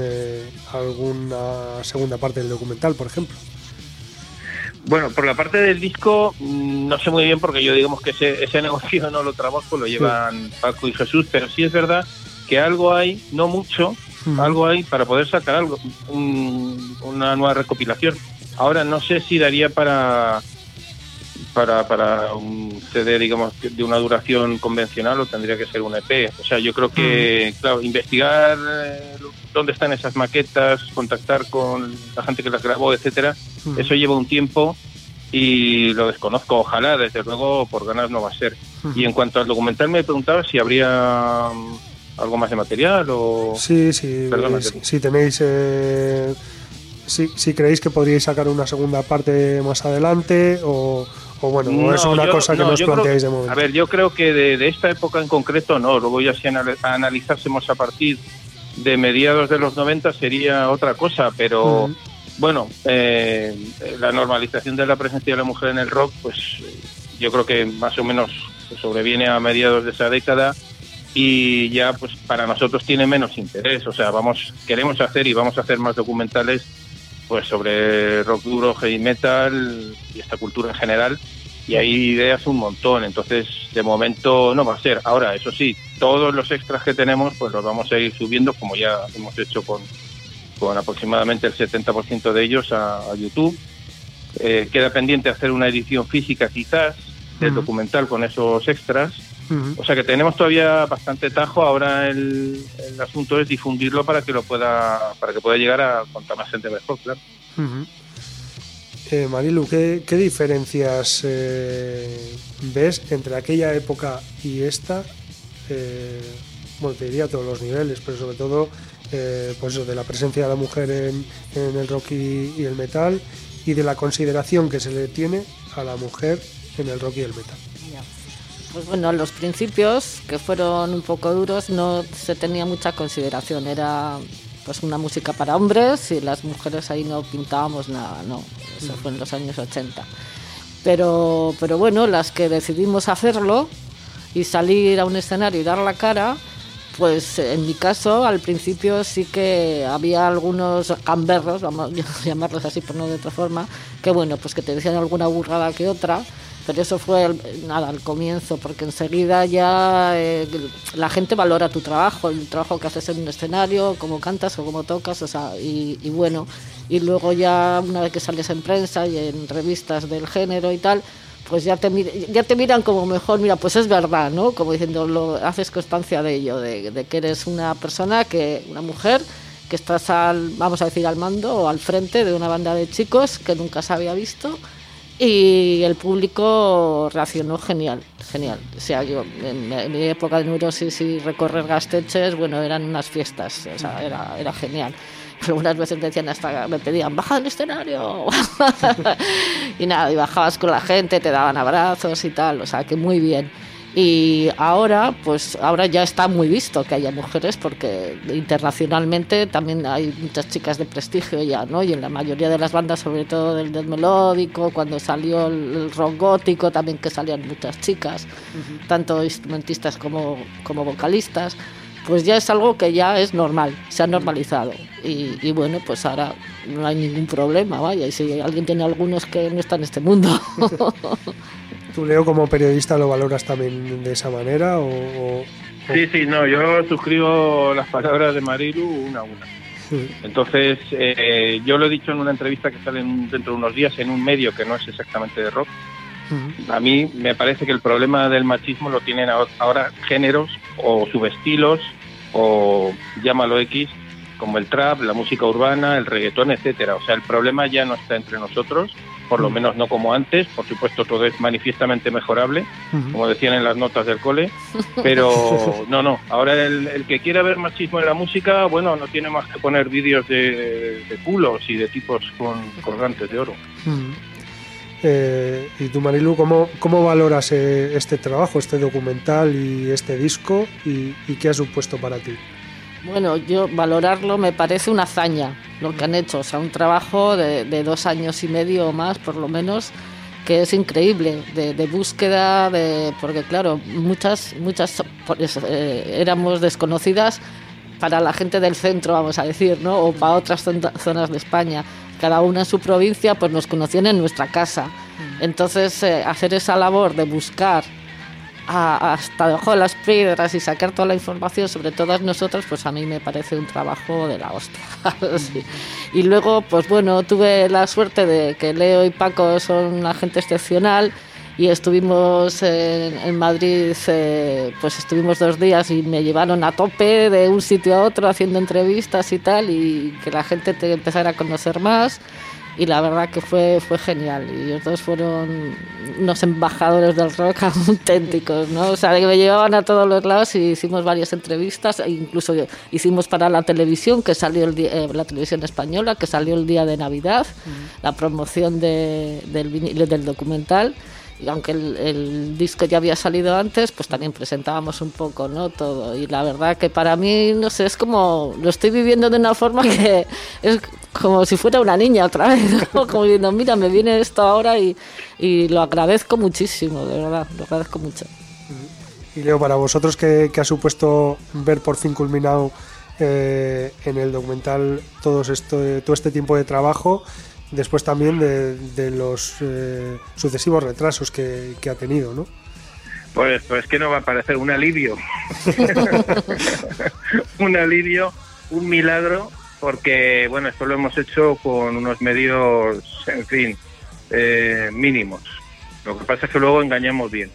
alguna segunda parte del documental, por ejemplo. Bueno, por la parte del disco, mm, no sé muy bien porque yo digamos que ese, ese negocio no lo trabajo, lo llevan Paco y Jesús, pero sí es verdad que algo hay, no mucho, algo hay para poder sacar algo, un- una nueva recopilación. Ahora no sé si daría para para, para un CD, digamos, de una duración convencional o tendría que ser un EP. O sea, yo creo que, claro, investigar eh, dónde están esas maquetas, contactar con la gente que las grabó, etcétera, Ujú. eso lleva un tiempo y lo desconozco. Ojalá, desde luego, por ganas no va a ser. Ujú. Y en cuanto al documental, me preguntaba si habría mm, algo más de material o... Sí, sí, Perdona, si, si tenéis, eh, si, si creéis que podríais sacar una segunda parte más adelante o, o bueno, o es No, una yo- cosa que no, no os yo creo- planteáis de momento. A ver, yo creo que de, de esta época en concreto no, luego ya si anal- analizásemos a partir de mediados de los 90 sería otra cosa, pero Ujú. bueno, eh, la normalización de la presencia de la mujer en el rock, pues yo creo que más o menos sobreviene a mediados de esa década y ya pues para nosotros tiene menos interés, o sea, vamos queremos hacer y vamos a hacer más documentales pues sobre rock duro, heavy metal y esta cultura en general y hay ideas un montón, entonces de momento no va a ser. Ahora, eso sí, todos los extras que tenemos pues los vamos a ir subiendo como ya hemos hecho con, con aproximadamente el 70% de ellos a, a YouTube. Eh, queda pendiente hacer una edición física quizás del documental con esos extras. O sea que tenemos todavía bastante tajo. Ahora el, el asunto es difundirlo para que lo pueda para que pueda llegar a cuanta más gente mejor, claro. Ujú. Eh, Marilu, ¿qué, qué diferencias eh, ves entre aquella época y esta? Eh, bueno, te diría a todos los niveles, pero sobre todo eh, pues de la presencia de la mujer en, en el rock y, y el metal y de la consideración que se le tiene a la mujer en el rock y el metal. Pues bueno, los principios, que fueron un poco duros, no se tenía mucha consideración. Era pues una música para hombres y las mujeres ahí no pintábamos nada, no. Eso fue en los años 80. Pero, pero bueno, las que decidimos hacerlo y salir a un escenario y dar la cara, pues en mi caso al principio sí que había algunos gamberros, vamos a llamarlos así por no de otra forma, que bueno, pues que te decían alguna burrada que otra, pero eso fue nada al comienzo, porque enseguida ya eh, la gente valora tu trabajo, el trabajo que haces en un escenario, cómo cantas o cómo tocas, o sea, y, bueno, y luego ya una vez que sales en prensa y en revistas del género y tal, pues ya te, ya te miran como mejor, mira, pues es verdad, ¿no? Como diciendo, lo, haces constancia de ello, de, de que eres una persona, que una mujer, que estás al, vamos a decir, al mando o al frente de una banda de chicos que nunca se había visto y el público reaccionó genial, genial. O sea, yo en, mi época de neurosis y recorrer gasteches, bueno, eran unas fiestas, o sea, era, era genial. Algunas veces decían hasta, me pedían, baja del escenario. y nada, y bajabas con la gente, te daban abrazos y tal, o sea, que muy bien. Y ahora, pues ahora ya está muy visto que haya mujeres porque internacionalmente también hay muchas chicas de prestigio ya, ¿no? Y en la mayoría de las bandas, sobre todo del melódico, cuando salió el el rock gótico, también que salían muchas chicas, tanto instrumentistas como, como vocalistas, pues ya es algo que ya es normal, se ha normalizado. Y, y bueno, pues ahora no hay ningún problema, vaya, y si alguien tiene algunos que no está en este mundo. ¿Tú, Leo, como periodista lo valoras también de esa manera o...? o- Sí, sí, no, yo suscribo las palabras de Marilu una a una. Entonces, eh, yo lo he dicho en una entrevista que sale en- dentro de unos días en un medio que no es exactamente de rock, A mí me parece que el problema del machismo lo tienen ahora géneros o subestilos o llámalo X, como el trap, la música urbana, el reggaetón, etcétera. O sea, el problema ya no está entre nosotros, por lo menos no como antes. Por supuesto, todo es manifiestamente mejorable, como decían en las notas del cole. Pero no, no. Ahora el, que quiera ver machismo en la música, bueno, no tiene más que poner vídeos de, de culos y de tipos con colgantes de oro. Eh, y tú, Marilu, ¿cómo, cómo valoras eh, este trabajo, este documental y este disco y, qué ha supuesto para ti? Bueno, yo valorarlo me parece una hazaña lo que han hecho, o sea, un trabajo de, dos años y medio o más, por lo menos, que es increíble, de, búsqueda, de, porque claro, muchas, muchas pues, eh, éramos desconocidas para la gente del centro, vamos a decir, ¿no? O para otras zonas de España cada una en su provincia, pues nos conocían en nuestra casa. Mm. Entonces, eh, hacer esa labor de buscar hasta debajo de las piedras y sacar toda la información sobre todas nosotras, pues a mí me parece un trabajo de la hostia. Mm. Y luego, pues bueno, tuve la suerte de que Leo y Paco son una gente excepcional y estuvimos en, Madrid, eh, pues estuvimos dos días y me llevaron a tope de un sitio a otro haciendo entrevistas y tal, y que la gente te empezara a conocer más. Y la verdad que fue, fue genial. Y ellos dos fueron unos embajadores del rock auténticos, ¿no? O sea, que me llevaban a todos los lados y hicimos varias entrevistas, e incluso hicimos para la televisión, que salió el eh, la televisión española, que salió el día de Navidad, la promoción de, del, del documental y aunque el, disco ya había salido antes, pues también presentábamos un poco, ¿no? Todo. Y la verdad que para mí, no sé, es como, lo estoy viviendo de una forma que es como si fuera una niña otra vez, ¿no? Como diciendo, mira, me viene esto ahora y, y lo agradezco muchísimo, de verdad, lo agradezco mucho. Y Leo, para vosotros, ¿qué, qué ha supuesto ver por fin culminado eh, en el documental todo, esto, todo este tiempo de trabajo? después también de, los eh, sucesivos retrasos que, ha tenido, ¿no? Pues, pues que no va a parecer un alivio. un alivio, un milagro, porque bueno, esto lo hemos hecho con unos medios, en fin, eh, mínimos. Lo que pasa es que luego engañamos bien.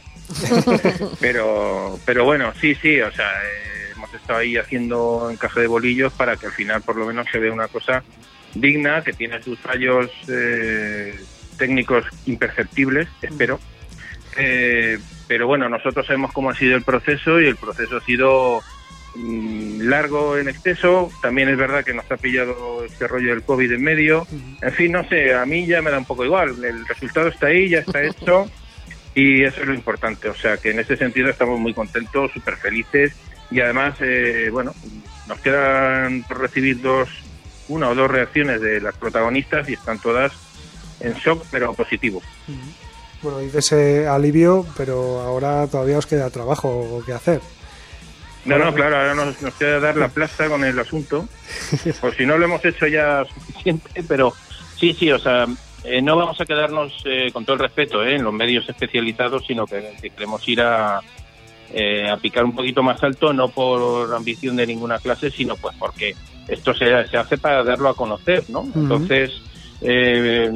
pero, pero bueno, sí, sí, o sea, eh, hemos estado ahí haciendo encaje de bolillos para que al final por lo menos se vea una cosa digna, que tiene sus fallos eh, técnicos imperceptibles, espero. Eh, pero bueno, nosotros sabemos cómo ha sido el proceso y el proceso ha sido mm, largo en exceso. También es verdad que nos ha pillado este rollo del COVID en medio. En fin, no sé, a mí ya me da un poco igual. El resultado está ahí, ya está hecho y eso es lo importante. O sea que en ese sentido estamos muy contentos, súper felices y además, eh, bueno, nos quedan por recibir dos una o dos reacciones de las protagonistas y están todas en shock, pero positivo. Bueno, dices ese alivio, pero ahora todavía os queda trabajo que hacer. No, no, claro, ahora nos, queda dar la plaza con el asunto, por si no lo hemos hecho ya suficiente, pero sí, sí, o sea, eh, no vamos a quedarnos, eh, con todo el respeto, eh, en los medios especializados, sino que, queremos ir a, a picar un poquito más alto, no por ambición de ninguna clase, sino pues porque esto se, hace para darlo a conocer, ¿no? Entonces, eh,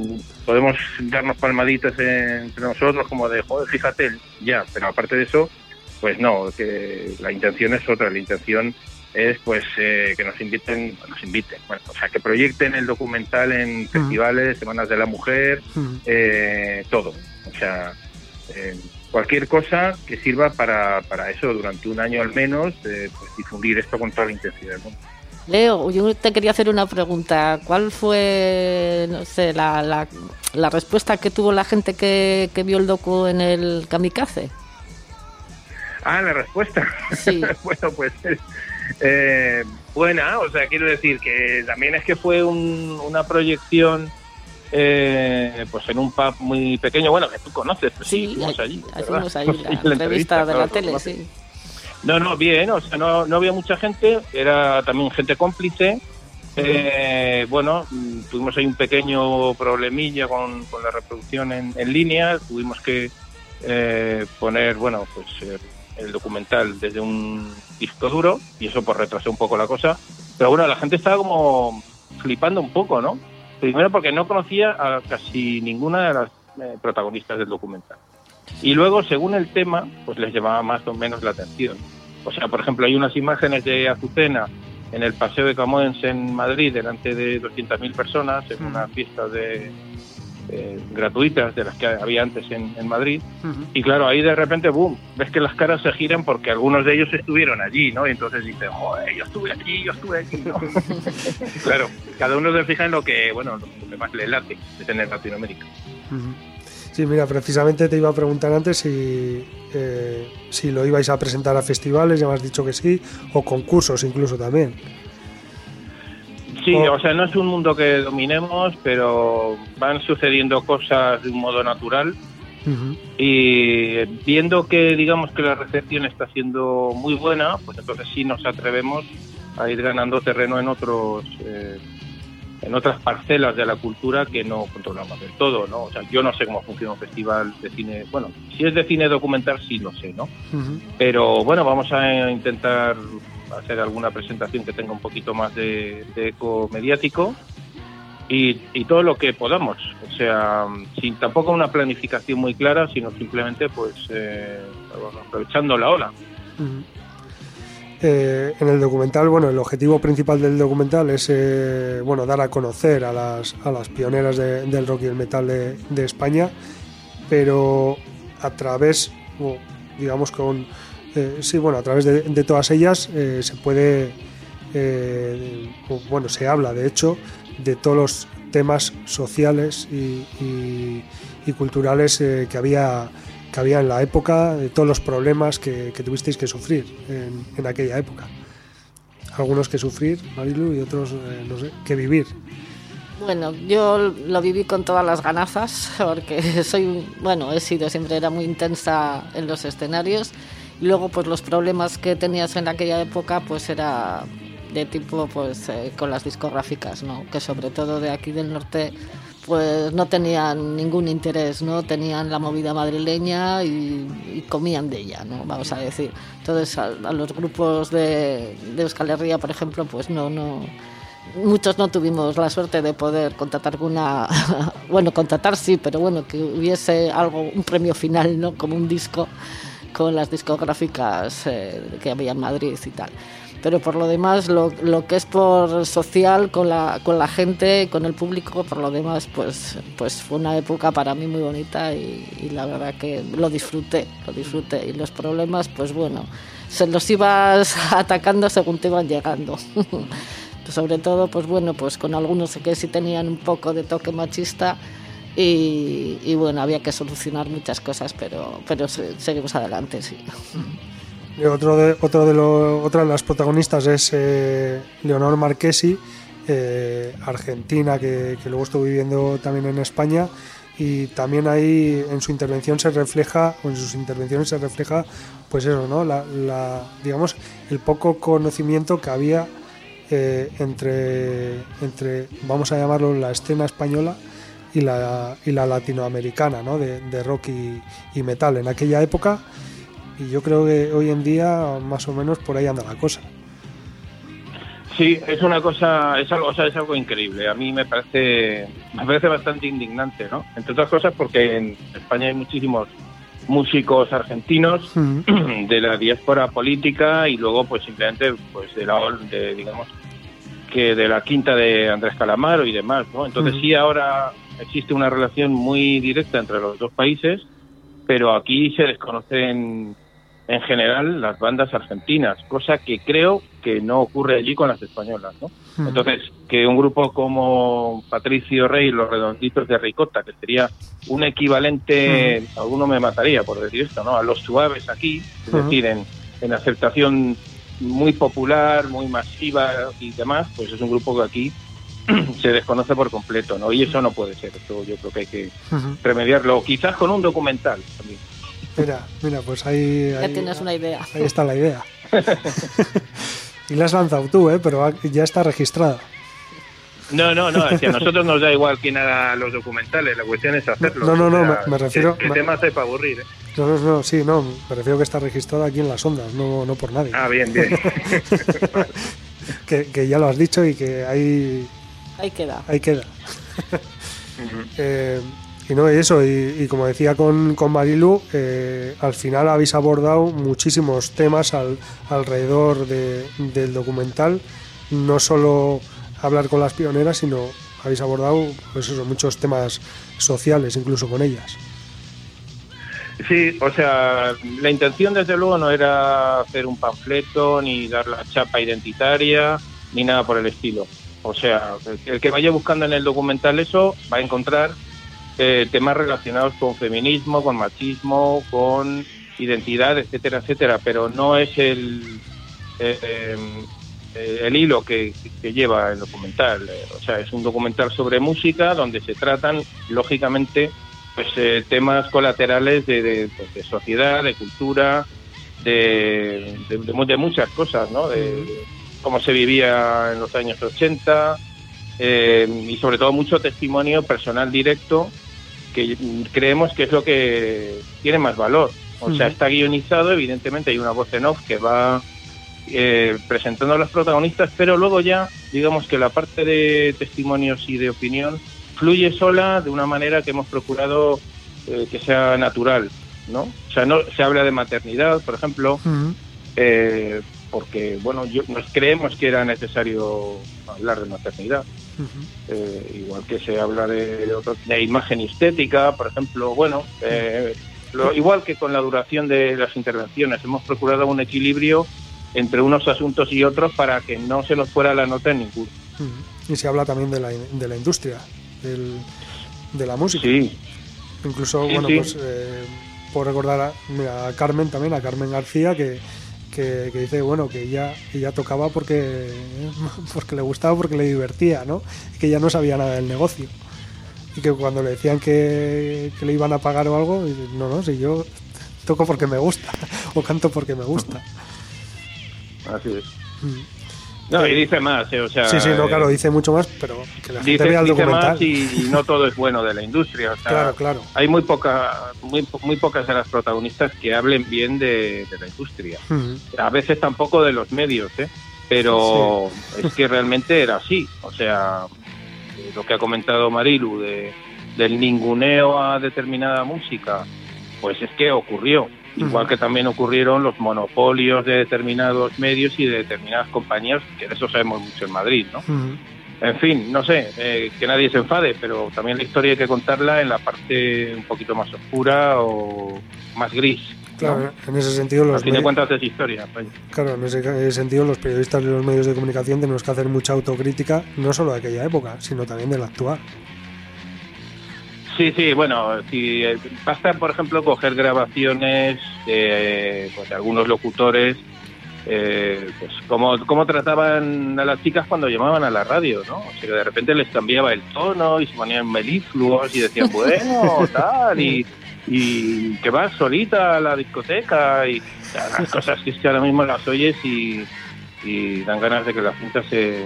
podemos darnos palmaditas entre nosotros como de, joder, fíjate, ya, pero aparte de eso, pues no, que la intención es otra, la intención es pues eh, que nos inviten, nos inviten, bueno, o sea, que proyecten el documental en festivales, Semanas de la Mujer, eh, todo, o sea, cualquier cosa que sirva para, para eso durante un año al menos, pues difundir esto con toda la intensidad del mundo. Leo, yo te quería hacer una pregunta. ¿Cuál fue, no sé, la, la, respuesta que tuvo la gente que, vio el docu en el Kamikaze? Ah, la respuesta. Sí. bueno, pues eh, buena, o sea, quiero decir que también es que fue una proyección eh, pues en un pub muy pequeño, bueno, que tú conoces, pues sí, fuimos allí. Hicimos ahí la, entrevista de la tele, sí. No, no, bien, o sea, no, no había mucha gente, era también gente cómplice. Eh, bueno, tuvimos ahí un pequeño problemilla con, la reproducción en, línea, tuvimos que eh, poner, bueno, pues el, documental desde un disco duro y eso pues retrasó un poco la cosa. Pero bueno, la gente estaba como flipando un poco, ¿no? Primero porque no conocía a casi ninguna de las eh, protagonistas del documental. Y luego, según el tema, pues les llamaba más o menos la atención. O sea, por ejemplo, hay unas imágenes de Azucena en el Paseo de Camões en Madrid delante de 200.000 personas en una fiesta de eh, gratuitas de las que había antes en, en Madrid. Y claro, ahí de repente, boom, ves que las caras se giran porque algunos de ellos estuvieron allí, ¿no? Y entonces dicen, joder, yo estuve aquí, yo estuve aquí, ¿no? claro, cada uno se fija en lo que, bueno, lo que más le late de tener Latinoamérica. Sí, mira, precisamente te iba a preguntar antes si, eh, si lo ibais a presentar a festivales, ya me has dicho que sí, o concursos incluso también. Sí, O- sea, no es un mundo que dominemos, pero van sucediendo cosas de un modo natural y viendo que digamos que la recepción está siendo muy buena, pues entonces sí nos atrevemos a ir ganando terreno en otros eh, en otras parcelas de la cultura que no controlamos del todo, ¿no? O sea, yo no sé cómo funciona un festival de cine, bueno, si es de cine documental sí lo sé, ¿no? Pero bueno, vamos a intentar hacer alguna presentación que tenga un poquito más de, eco mediático y, todo lo que podamos. O sea, sin tampoco una planificación muy clara, sino simplemente pues eh, aprovechando la ola. Eh, en el documental, bueno, el objetivo principal del documental es eh, bueno, dar a conocer a las, a las pioneras de- del rock y el metal de, de España, pero a través, digamos con, eh, sí, bueno, a través de, todas ellas eh, se puede, eh, bueno, se habla de hecho de todos los temas sociales y, culturales que había que había en la época, de todos los problemas que, tuvisteis que sufrir en, aquella época. Algunos que sufrir, Marilu, y otros, no sé, que vivir. Bueno, yo lo viví con todas las ganazas, porque soy, bueno, he sido siempre, era muy intensa en los escenarios. Luego, pues los problemas que tenías en aquella época, pues era de tipo, pues eh, con las discográficas, ¿no? Que sobre todo de aquí del norte, pues no tenían ningún interés, ¿no? Tenían la movida madrileña y, comían de ella, ¿no? Vamos a decir. Entonces, a, los grupos de, de Euskal Herria, por ejemplo, pues no, no, muchos no tuvimos la suerte de poder contratar una bueno contratar sí pero bueno que hubiese algo un premio final no como un disco con las discográficas eh, que había en Madrid y tal. Pero por lo demás lo, lo que es por social con la con la gente con el público por lo demás pues pues fue una época para mí muy bonita y, y la verdad que lo disfruté lo disfruté. Y los problemas pues bueno se los ibas atacando según te iban llegando. Sobre todo pues bueno pues con algunos que sí tenían un poco de toque machista y, y bueno había que solucionar muchas cosas pero pero se- seguimos adelante sí Y otro de, otro de lo- otra de las protagonistas es eh, Leonor Marquesi, eh, argentina, que, que luego estuvo viviendo también en España. Y también ahí en su intervención se refleja, o en sus intervenciones se refleja, pues eso, ¿no? La, la- digamos, el poco conocimiento que había eh, entre, entre, vamos a llamarlo, la escena española y la, y la latinoamericana, ¿no? De, de rock y, y metal en aquella época. Y yo creo que hoy en día más o menos por ahí anda la cosa. Sí, es una cosa, es algo, o sea, es algo increíble. A mí me parece, me parece bastante indignante, ¿no? Entre otras cosas porque en España hay muchísimos músicos argentinos de la diáspora política y luego pues simplemente pues de la de, digamos que de la quinta de Andrés Calamaro y demás, ¿no? Entonces Ujú. sí ahora existe una relación muy directa entre los dos países, pero aquí se desconocen en general las bandas argentinas, cosa que creo que no ocurre allí con las españolas, ¿no? Ujú. Entonces, que un grupo como Patricio Rey, Los Redonditos de Ricota, que sería un equivalente, alguno me mataría por decir esto, ¿no? A los suaves aquí, es Ujú. decir, en, en aceptación muy popular, muy masiva y demás, pues es un grupo que aquí se desconoce por completo, ¿no? Y eso no puede ser, eso yo creo que hay que remediarlo, quizás con un documental también. Mira, mira, pues ahí, ya ahí, tienes una idea ahí está la idea. y la has lanzado tú, ¿eh? pero ya está registrada. No, no, no, si a nosotros nos da igual quién haga los documentales, la cuestión es hacerlos. No, no, no, O sea, me- me refiero- El, el me- tema hace para aburrir, ¿eh? No, no, no, sí, no, me refiero que está registrada aquí en las ondas, no, no por nadie. Ah, bien, bien. Que, que ya lo has dicho y que ahí, ahí queda ahí queda. Eh, Y no, eso, y, como decía con, con Marilu, eh, al final habéis abordado muchísimos temas al, alrededor del documental, no solo hablar con las pioneras, sino habéis abordado pues eso, muchos temas sociales incluso con ellas. Sí, o sea, la intención desde luego no era hacer un panfleto ni dar la chapa identitaria ni nada por el estilo. O sea, el que vaya buscando en el documental eso va a encontrar eh, temas relacionados con feminismo, con machismo, con identidad, etcétera, etcétera, pero no es el, eh, eh, el hilo que, lleva el documental. O sea, es un documental sobre música donde se tratan, lógicamente, pues temas colaterales de, pues, de, sociedad, de cultura, de, de, muchas cosas, ¿no? De cómo se vivía en los años 80 y sobre todo mucho testimonio personal directo que creemos que es lo que tiene más valor. O sea, está guionizado, evidentemente hay una voz en off que va eh, presentando a los protagonistas, pero luego ya, digamos que la parte de testimonios y de opinión fluye sola de una manera que hemos procurado eh, que sea natural, ¿no? O sea, no se habla de maternidad, por ejemplo, eh, porque, bueno, yo, nos creemos que era necesario hablar de maternidad. Eh, igual que se habla de, de, imagen estética, por ejemplo, bueno, eh, igual que con la duración de las intervenciones, hemos procurado un equilibrio entre unos asuntos y otros para que no se nos fuera la nota en ninguno. Y se habla también de la, de la industria, del, de la música. Sí. Incluso, bueno, pues eh, por recordar a, a Carmen también, a Carmen García, que que, dice bueno que ella, ella tocaba porque, porque le gustaba, porque le divertía, ¿no? que ella no sabía nada del negocio. Y que cuando le decían que, le iban a pagar o algo, no, no, si yo toco porque me gusta, o canto porque me gusta. Así es. Mm. No, y dice más, eh, o sea... Sí, sí, no, claro, dice mucho más, pero que la gente vea el documental. Más y, no todo es bueno de la industria, o sea, claro, claro. Hay muy, poca, muy, muy pocas de las protagonistas que hablen bien de, la industria. A veces tampoco de los medios, ¿eh? Pero es que realmente era así, o sea, lo que ha comentado Marilu de, del ninguneo a determinada música, pues es que ocurrió. Igual que también ocurrieron los monopolios de determinados medios y de determinadas compañías, que de eso sabemos mucho en Madrid, ¿no? En fin, no sé, eh, que nadie se enfade, pero también la historia hay que contarla en la parte un poquito más oscura o más gris. Claro, en ese sentido los... fin de cuentas es historia. Claro, en ese sentido los periodistas de los medios de comunicación tenemos que hacer mucha autocrítica, no solo de aquella época, sino también de la actual. Sí, sí, bueno, si eh, basta, por ejemplo, coger grabaciones de, pues, algunos locutores, eh, pues cómo, cómo trataban a las chicas cuando llamaban a la radio, ¿no? O sea, que de repente les cambiaba el tono y se ponían melifluos y decían, bueno, tal, y, y que vas solita a la discoteca y las cosas que, es que ahora mismo las oyes y, y dan ganas de que la cinta se,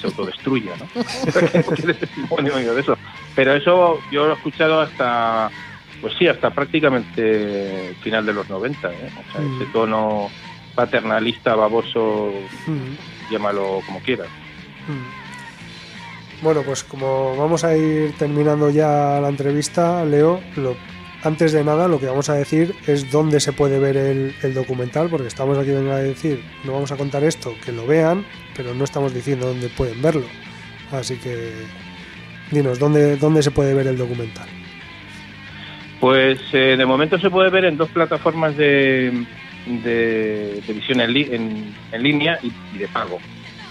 se autodestruya, ¿no? testimonio de eso. Pero eso yo lo he escuchado hasta, pues sí, hasta prácticamente el final de los 90, ¿eh? O sea, ese mm. tono paternalista, baboso, mm. llámalo como quieras. Mm. Bueno, pues como vamos a ir terminando ya la entrevista, Leo, lo, antes de nada lo que vamos a decir es dónde se puede ver el, el documental, porque estamos aquí a decir, no vamos a contar esto, que lo vean, pero no estamos diciendo dónde pueden verlo. Así que Dinos, ¿dónde, dónde se puede ver el documental? Pues eh, de momento se puede ver en dos plataformas de, de, visión en, en, línea y, de pago.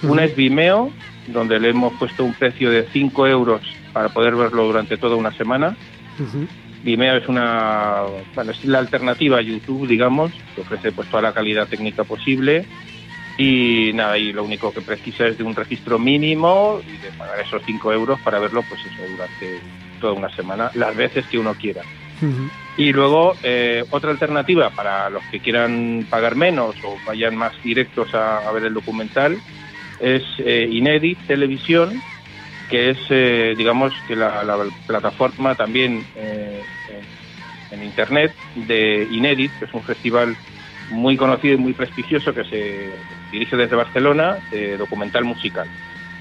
Una es Vimeo, donde le hemos puesto un precio de 5 euros para poder verlo durante toda una semana. Vimeo es una bueno, es la alternativa a YouTube, digamos, que ofrece pues toda la calidad técnica posible y nada, y lo único que precisa es de un registro mínimo y de pagar esos 5 euros para verlo, pues eso, durante toda una semana, las veces que uno quiera. Y luego, eh, otra alternativa para los que quieran pagar menos o vayan más directos a, ver el documental es eh, Inedit Televisión, que es, eh, digamos, que la, plataforma también en Internet de Inedit, que es un festival muy conocido y muy prestigioso que se dirige desde Barcelona, de documental musical.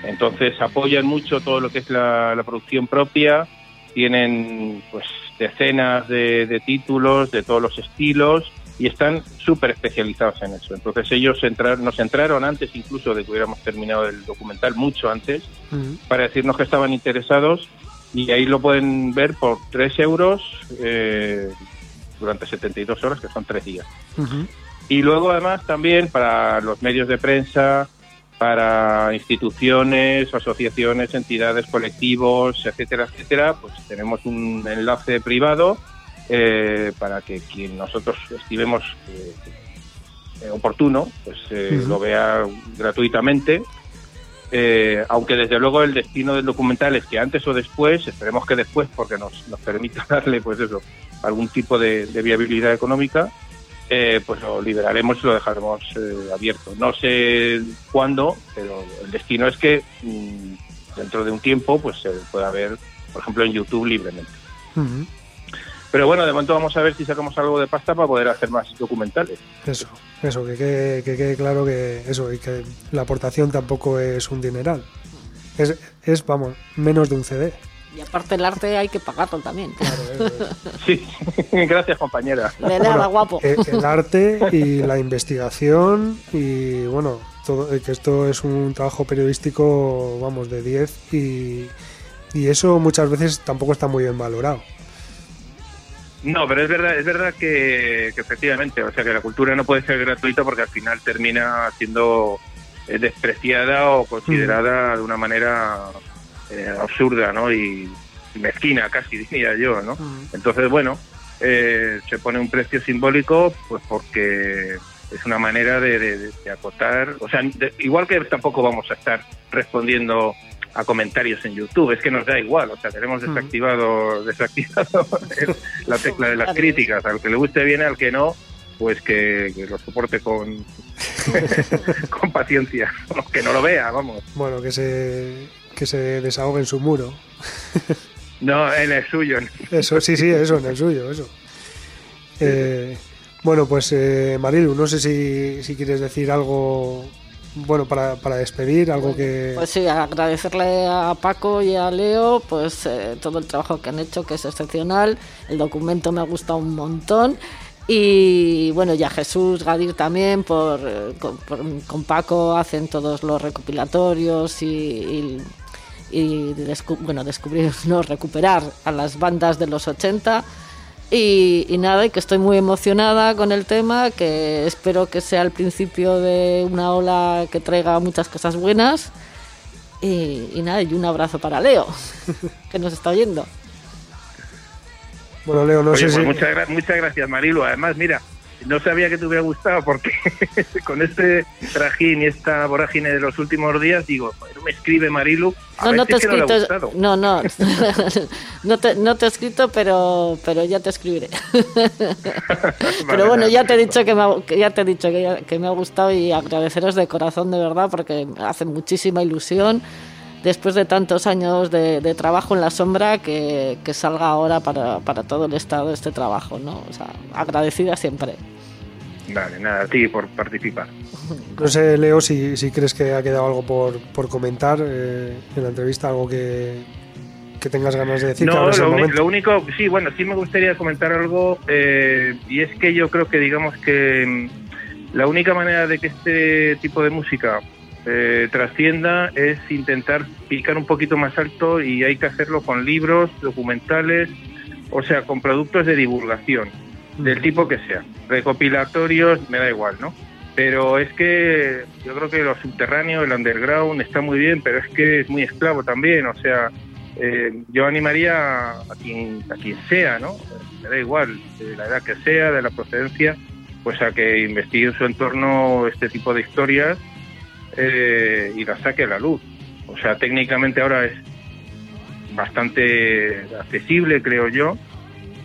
Entonces apoyan mucho todo lo que es la, producción propia tienen pues decenas de, de títulos de todos los estilos y están súper especializados en eso. Entonces ellos entraron, nos entraron antes incluso de que hubiéramos terminado el documental, mucho antes, Ujú. para decirnos que estaban interesados y ahí lo pueden ver por 3 euros eh, durante 72 horas, que son 3 días. Ujú. Y luego además también para los medios de prensa, para instituciones, asociaciones, entidades, colectivos, etcétera, etcétera, pues tenemos un enlace privado eh, para que quien nosotros estimemos eh, oportuno, pues eh, lo vea gratuitamente. Eh, aunque desde luego el destino del documental es que antes o después, esperemos que después, porque nos, nos permita darle pues eso, algún tipo de, de viabilidad económica, eh, pues lo liberaremos y lo dejaremos eh, abierto. No sé cuándo, pero el destino es que mm, dentro de un tiempo pues se pueda ver, por ejemplo, en YouTube libremente. Pero bueno, de momento vamos a ver si sacamos algo de pasta para poder hacer más documentales. Eso, eso, que quede, que quede claro que eso, y que la aportación tampoco es un dineral. Es, es, vamos, menos de un CD. Y aparte el arte hay que pagarlo también. Sí, gracias compañera. Le da guapo. Eh, El arte y la investigación y bueno, todo, eh, que esto es un trabajo periodístico, vamos, de 10 y, y eso muchas veces tampoco está muy bien valorado. No, pero es verdad, es verdad que, que efectivamente, o sea que la cultura no puede ser gratuita porque al final termina siendo eh, despreciada o considerada de una manera eh, absurda, ¿no? Y, mezquina casi diría yo, ¿no? Entonces, bueno, eh, se pone un precio simbólico, pues porque es una manera de, de- de acotar, o sea, de- igual que tampoco vamos a estar respondiendo a comentarios en YouTube, es que nos da igual, o sea, tenemos desactivado, desactivado el- la tecla de las críticas, al que le guste bien, al que no, pues que, que lo soporte con, con paciencia, que no lo vea, vamos. Bueno, que se, que se desahogue en su muro. No, en el suyo. Eso, sí, sí, eso, en el suyo, eso. Eh, bueno, pues eh, Marilu, no sé si, si quieres decir algo, bueno, para, para despedir, algo que... Pues sí, agradecerle a Paco y a Leo pues eh, todo el trabajo que han hecho, que es excepcional. El documento me ha gustado un montón. Y bueno, y a Jesús Gadir también, por, eh, con, por- con Paco hacen todos los recopilatorios y, y, y descu- bueno, descubrir, no, recuperar a las bandas de los 80. Y, y nada, y que estoy muy emocionada con el tema, que espero que sea el principio de una ola que traiga muchas cosas buenas. Y, y nada, y un abrazo para Leo, que nos está oyendo. Bueno, Leo, no Oye, sé pues si... muchas, gra- muchas gracias, Marilu. Además, mira, no sabía que te hubiera gustado porque con este trajín y esta vorágine de los últimos días, digo, me escribe Marilu. A No, no te he no escrito, no, no, no te, no te he escrito, pero, pero ya te escribiré. pero bueno, ya te he dicho que me ha, que ya te he dicho que me ha gustado y agradeceros de corazón de verdad porque me hace muchísima ilusión después de tantos años de, de trabajo en la sombra que, que salga ahora para, para todo el estado este trabajo, ¿no? O sea, agradecida siempre. Vale, nada, a ti por participar. No sé, Leo, si, si crees que ha quedado algo por, por comentar eh, en la entrevista, algo que, que tengas ganas de decir. No, lo único, sí, bueno, sí me gustaría comentar algo, eh, y es que yo creo que, digamos que mm, la única manera de que este tipo de música eh, trascienda es intentar picar un poquito más alto y hay que hacerlo con libros, documentales, o sea, con productos de divulgación, del tipo que sea, recopilatorios, me da igual, ¿no? Pero es que yo creo que lo subterráneo, el underground está muy bien, pero es que es muy esclavo también, o sea, eh, yo animaría a quien, a quien sea, ¿no? Me da igual, de la edad que sea, de la procedencia, pues a que investigue en su entorno este tipo de historias eh, y las saque a la luz. O sea, técnicamente ahora es bastante accesible, creo yo,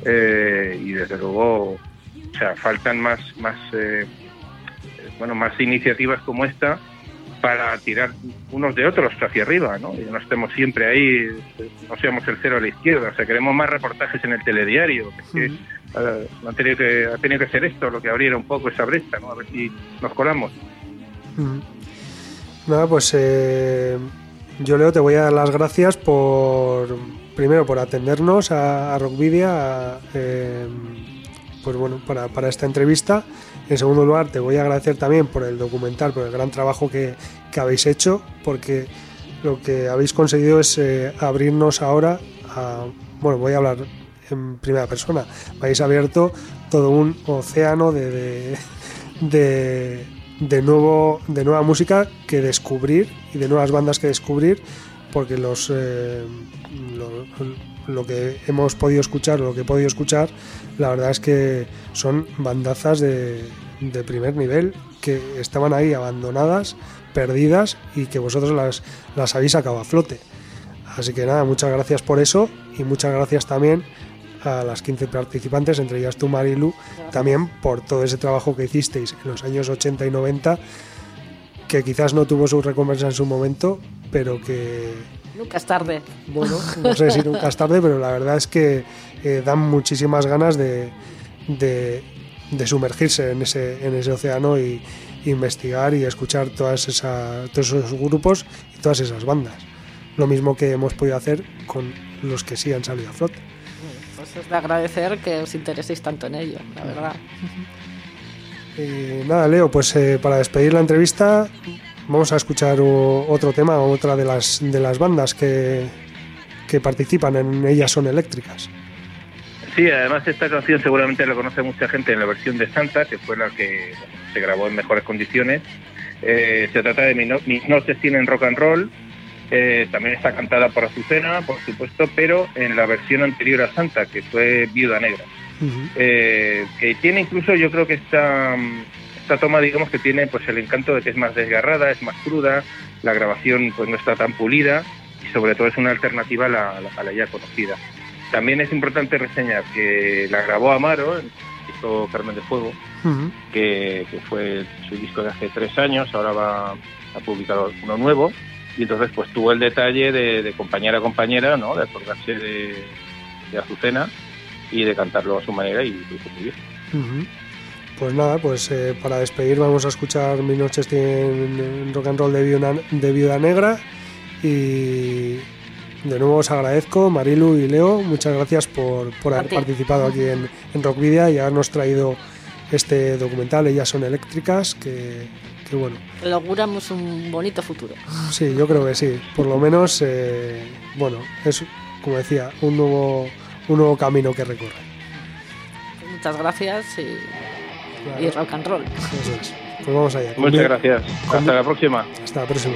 eh, y desde luego, o sea, faltan más, más, eh, bueno, más iniciativas como esta para tirar unos de otros hacia arriba, ¿no? Y no estemos siempre ahí, no seamos el cero a la izquierda, o sea, queremos más reportajes en el telediario, que, ha, tenido que, ha tenido que ser esto lo que abriera un poco esa brecha, ¿no? A ver si nos colamos. Nada, pues eh, yo, Leo, te voy a dar las gracias por, primero por atendernos a, Rockvidia, eh, pues bueno, para, esta entrevista. En segundo lugar, te voy a agradecer también por el documental, por el gran trabajo que, que habéis hecho, porque lo que habéis conseguido es eh, abrirnos ahora a, bueno, voy a hablar en primera persona, habéis abierto todo un océano de, de, de nuevo, de nueva música que descubrir y de nuevas bandas que descubrir, porque los eh, lo, lo que hemos podido escuchar, lo que he podido escuchar, la verdad es que son bandazas de, de primer nivel que estaban ahí abandonadas, perdidas y que vosotros las, las habéis sacado a flote. Así que nada, muchas gracias por eso y muchas gracias también a las 15 participantes, entre ellas tú, Marilu, también por todo ese trabajo que hicisteis en los años 80 y 90, que quizás no tuvo su recompensa en su momento, pero que, Nunca es tarde. bueno, no sé si nunca es tarde, pero la verdad es que eh, dan muchísimas ganas de, de, de sumergirse en ese, en ese océano y investigar y escuchar todas esa, todos esos grupos y todas esas bandas. Lo mismo que hemos podido hacer con los que sí han salido a flote. Pues es de agradecer que os intereséis tanto en ello, la verdad. Nada, Leo, pues eh, para despedir la entrevista vamos a escuchar otro tema, otra de las, de las bandas que, que participan en Ellas son eléctricas. Sí, además esta canción seguramente la conoce mucha gente en la versión de Santa, que fue la que se grabó en mejores condiciones. Eh, se trata de Mi no- Mis noches tienen rock and roll. Eh, también está cantada por Azucena, por supuesto, pero en la versión anterior a Santa, que fue Viuda Negra. Eh, que tiene incluso, yo creo que esta, esta toma, digamos que tiene pues el encanto de que es más desgarrada, es más cruda, la grabación pues no está tan pulida y sobre todo es una alternativa a la, a la- ya conocida. También es importante reseñar que la grabó Amaro, el disco Carmen de Fuego, Ujú. que, que fue su disco de hace tres años, ahora va a publicar uno nuevo, y entonces pues tuvo el detalle de, de compañera a compañera, ¿no? de acordarse de, de Azucena y de cantarlo a su manera y lo hizo muy bien. Ujú. Pues nada, pues eh, para despedir vamos a escuchar Mis noches tienen rock and roll de Viuda, de Viuda Negra y de nuevo os agradezco, Marilu y Leo, muchas gracias por, por haber ti. participado aquí en, en Rockvidia y habernos traído este documental, Ellas son eléctricas, que, que bueno, Le auguramos un bonito futuro. sí, yo creo que sí, por lo menos, eh, bueno, es como decía, un nuevo, un nuevo camino que recorre. Muchas gracias y, y rock and roll. Eso es. Pues vamos allá. Muchas gracias. Hasta la próxima. Hasta la próxima.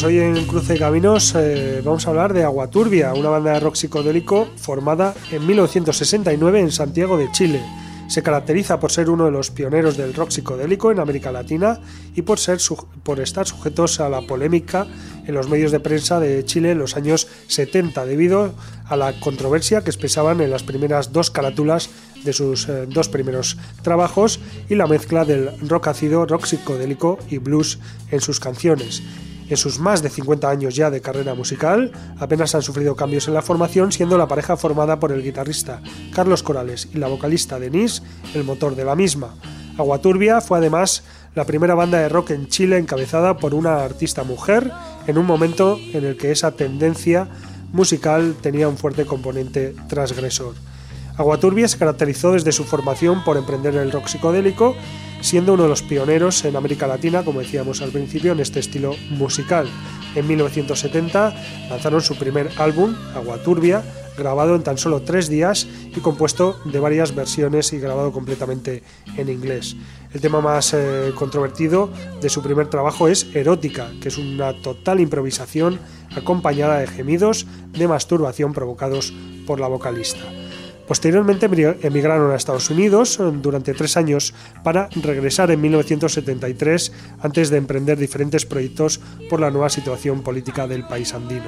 pues hoy en Cruce de Caminos eh, vamos a hablar de Agua Turbia, una banda de rock psicodélico formada en 1969 en Santiago de Chile. Se caracteriza por ser uno de los pioneros del rock psicodélico en América Latina y por estar sujetos a la polémica en los medios de prensa de Chile en los años 70 debido a la controversia que expresaban en las primeras dos carátulas de sus eh, dos primeros trabajos y la mezcla del rock ácido, rock psicodélico y blues en sus canciones. En sus más de 50 años ya de carrera musical, apenas han sufrido cambios en la formación, siendo la pareja formada por el guitarrista Carlos Corales y la vocalista Denise el motor de la misma. Agua Turbia fue además la primera banda de rock en Chile encabezada por una artista mujer en un momento en el que esa tendencia musical tenía un fuerte componente transgresor. Aguaturbia se caracterizó desde su formación por emprender el rock psicodélico, siendo uno de los pioneros en América Latina, como decíamos al principio, en este estilo musical. En 1970 lanzaron su primer álbum, Aguaturbia, grabado en tan solo tres días y compuesto de varias versiones y grabado completamente en inglés. El tema más eh, controvertido de su primer trabajo es Erótica, que es una total improvisación acompañada de gemidos de masturbación provocados por la vocalista. Posteriormente emigr- emigraron a Estados Unidos eh, durante tres años para regresar en 1973 antes de emprender diferentes proyectos por la nueva situación política del país andino.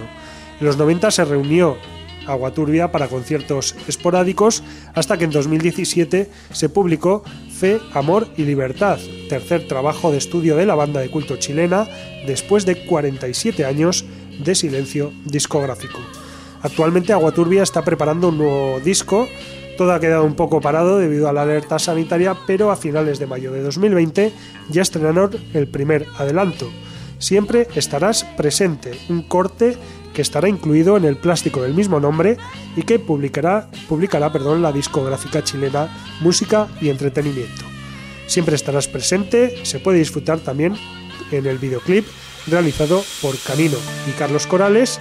En los 90 se reunió Agua Turbia para conciertos esporádicos hasta que en 2017 se publicó Fe, Amor y Libertad, tercer trabajo de estudio de la banda de culto chilena después de 47 años de silencio discográfico. Actualmente Agua Turbia está preparando un nuevo disco. Todo ha quedado un poco parado debido a la alerta sanitaria, pero a finales de mayo de 2020 ya estrenaron el primer adelanto. Siempre estarás presente, un corte que estará incluido en el plástico del mismo nombre y que publicará, publicará perdón, la discográfica chilena Música y Entretenimiento. Siempre estarás presente, se puede disfrutar también en el videoclip realizado por Canino y Carlos Corales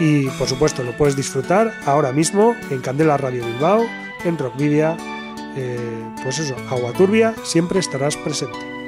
y por supuesto lo puedes disfrutar ahora mismo en Candela Radio Bilbao, en Rockvidia, eh, pues eso, Agua Turbia, siempre estarás presente.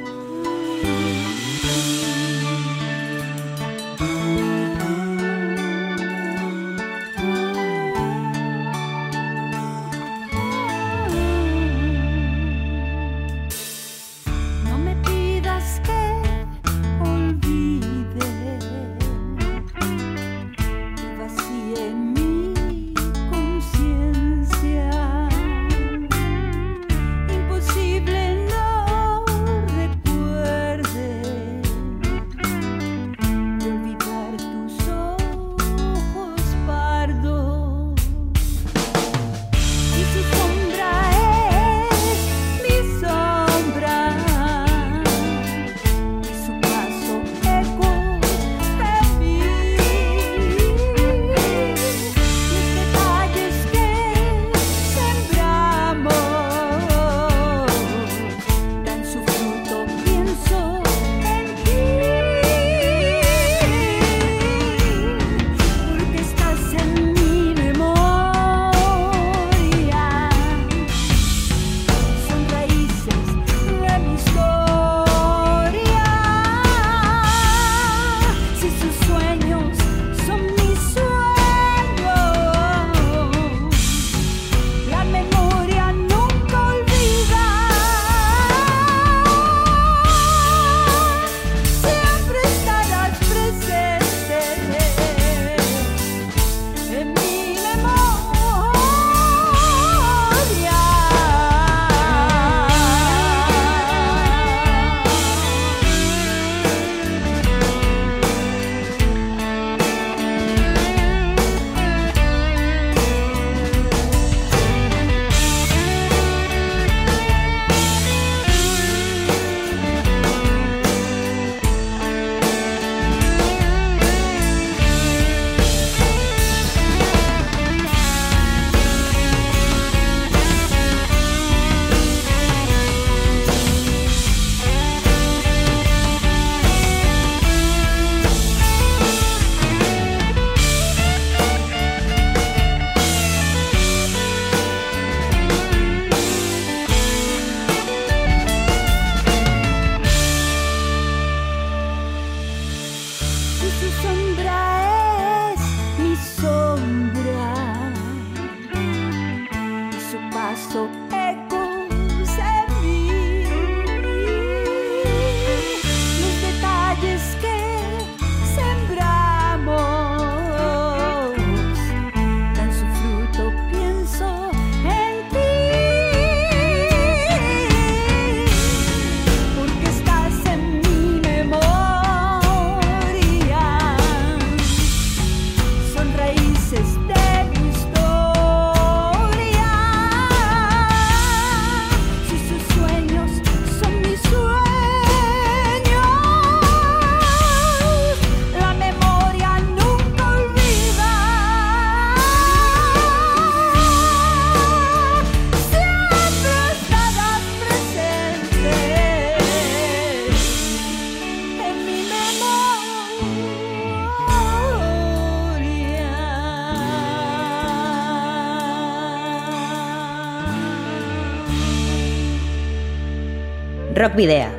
Rock Video.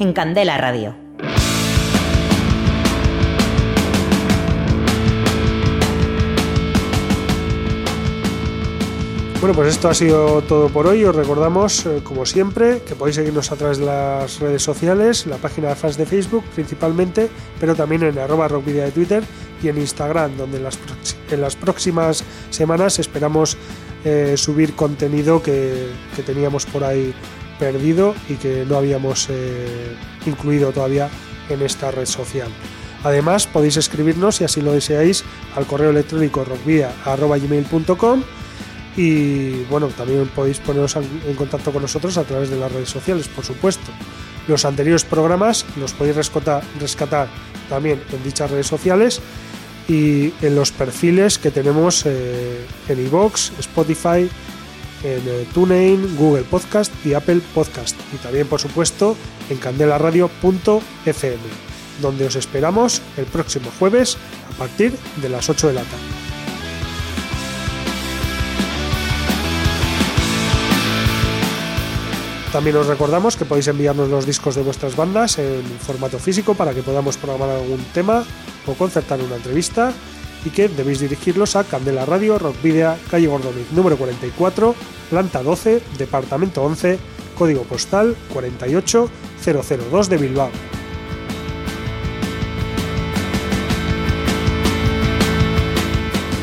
En Candela Radio. Bueno, pues esto ha sido todo por hoy. Os recordamos, eh, como siempre, que podéis seguirnos a través de las redes sociales, la página de fans de Facebook principalmente, pero también en arroba rockvidia de Twitter y en Instagram, donde en las, próximas semanas esperamos eh, subir contenido que teníamos por ahí perdido y que no habíamos eh, incluido todavía en esta red social. Además, podéis escribirnos, si así lo deseáis, al correo electrónico rockvia.gmail.com y bueno, también podéis poneros en contacto con nosotros a través de las redes sociales, por supuesto. Los anteriores programas los podéis rescatar también en dichas redes sociales y en los perfiles que tenemos eh, en iVoox, Spotify, en eh, TuneIn, Google Podcast y Apple Podcast. Y también, por supuesto, en candelaradio.fm, donde os esperamos el próximo jueves a partir de las 8 de la tarde. También os recordamos que podéis enviarnos los discos de vuestras bandas en formato físico para que podamos programar algún tema o concertar una entrevista y que debéis dirigirlos a Candela Radio, Rock Video, calle Gordoniz número 44, planta 12, departamento 11, código postal 48002 de Bilbao.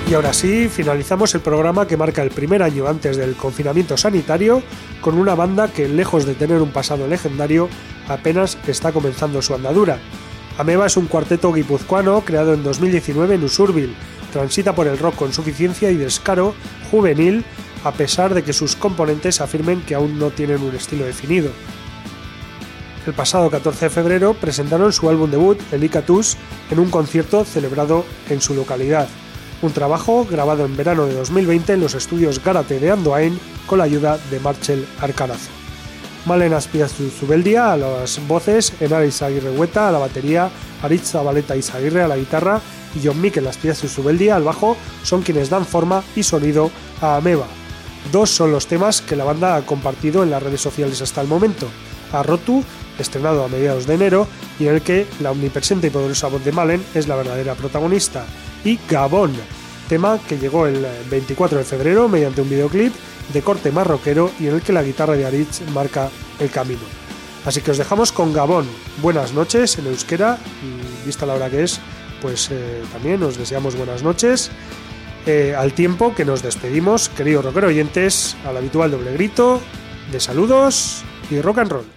Y ahora sí, finalizamos el programa que marca el primer año antes del confinamiento sanitario con una banda que, lejos de tener un pasado legendario, apenas está comenzando su andadura. Ameba es un cuarteto guipuzcoano creado en 2019 en Usurbil. Transita por el rock con suficiencia y descaro juvenil, a pesar de que sus componentes afirmen que aún no tienen un estilo definido. El pasado 14 de febrero presentaron su álbum debut, El Icatus, en un concierto celebrado en su localidad. Un trabajo grabado en verano de 2020 en los estudios Gárate de Andoain con la ayuda de Marcel Arcarazo. Malena Aspiazu Zubeldia a las voces, Enara Izaguirre Hueta a la batería, Aritz Zabaleta Izaguirre a la guitarra y John Mikel Aspiazu Zubeldia al bajo son quienes dan forma y sonido a Ameba. Dos son los temas que la banda ha compartido en las redes sociales hasta el momento. A Rotu, estrenado a mediados de enero, y en el que la omnipresente y poderosa voz de Malen es la verdadera protagonista. Y Gabón, tema que llegó el 24 de febrero mediante un videoclip de corte más y en el que la guitarra de Aritz marca el camino. Así que os dejamos con Gabón. Buenas noches en euskera y vista la hora que es, pues eh, también os deseamos buenas noches. Eh, al tiempo que nos despedimos, queridos rockero oyentes, al habitual doble grito de saludos y rock and roll.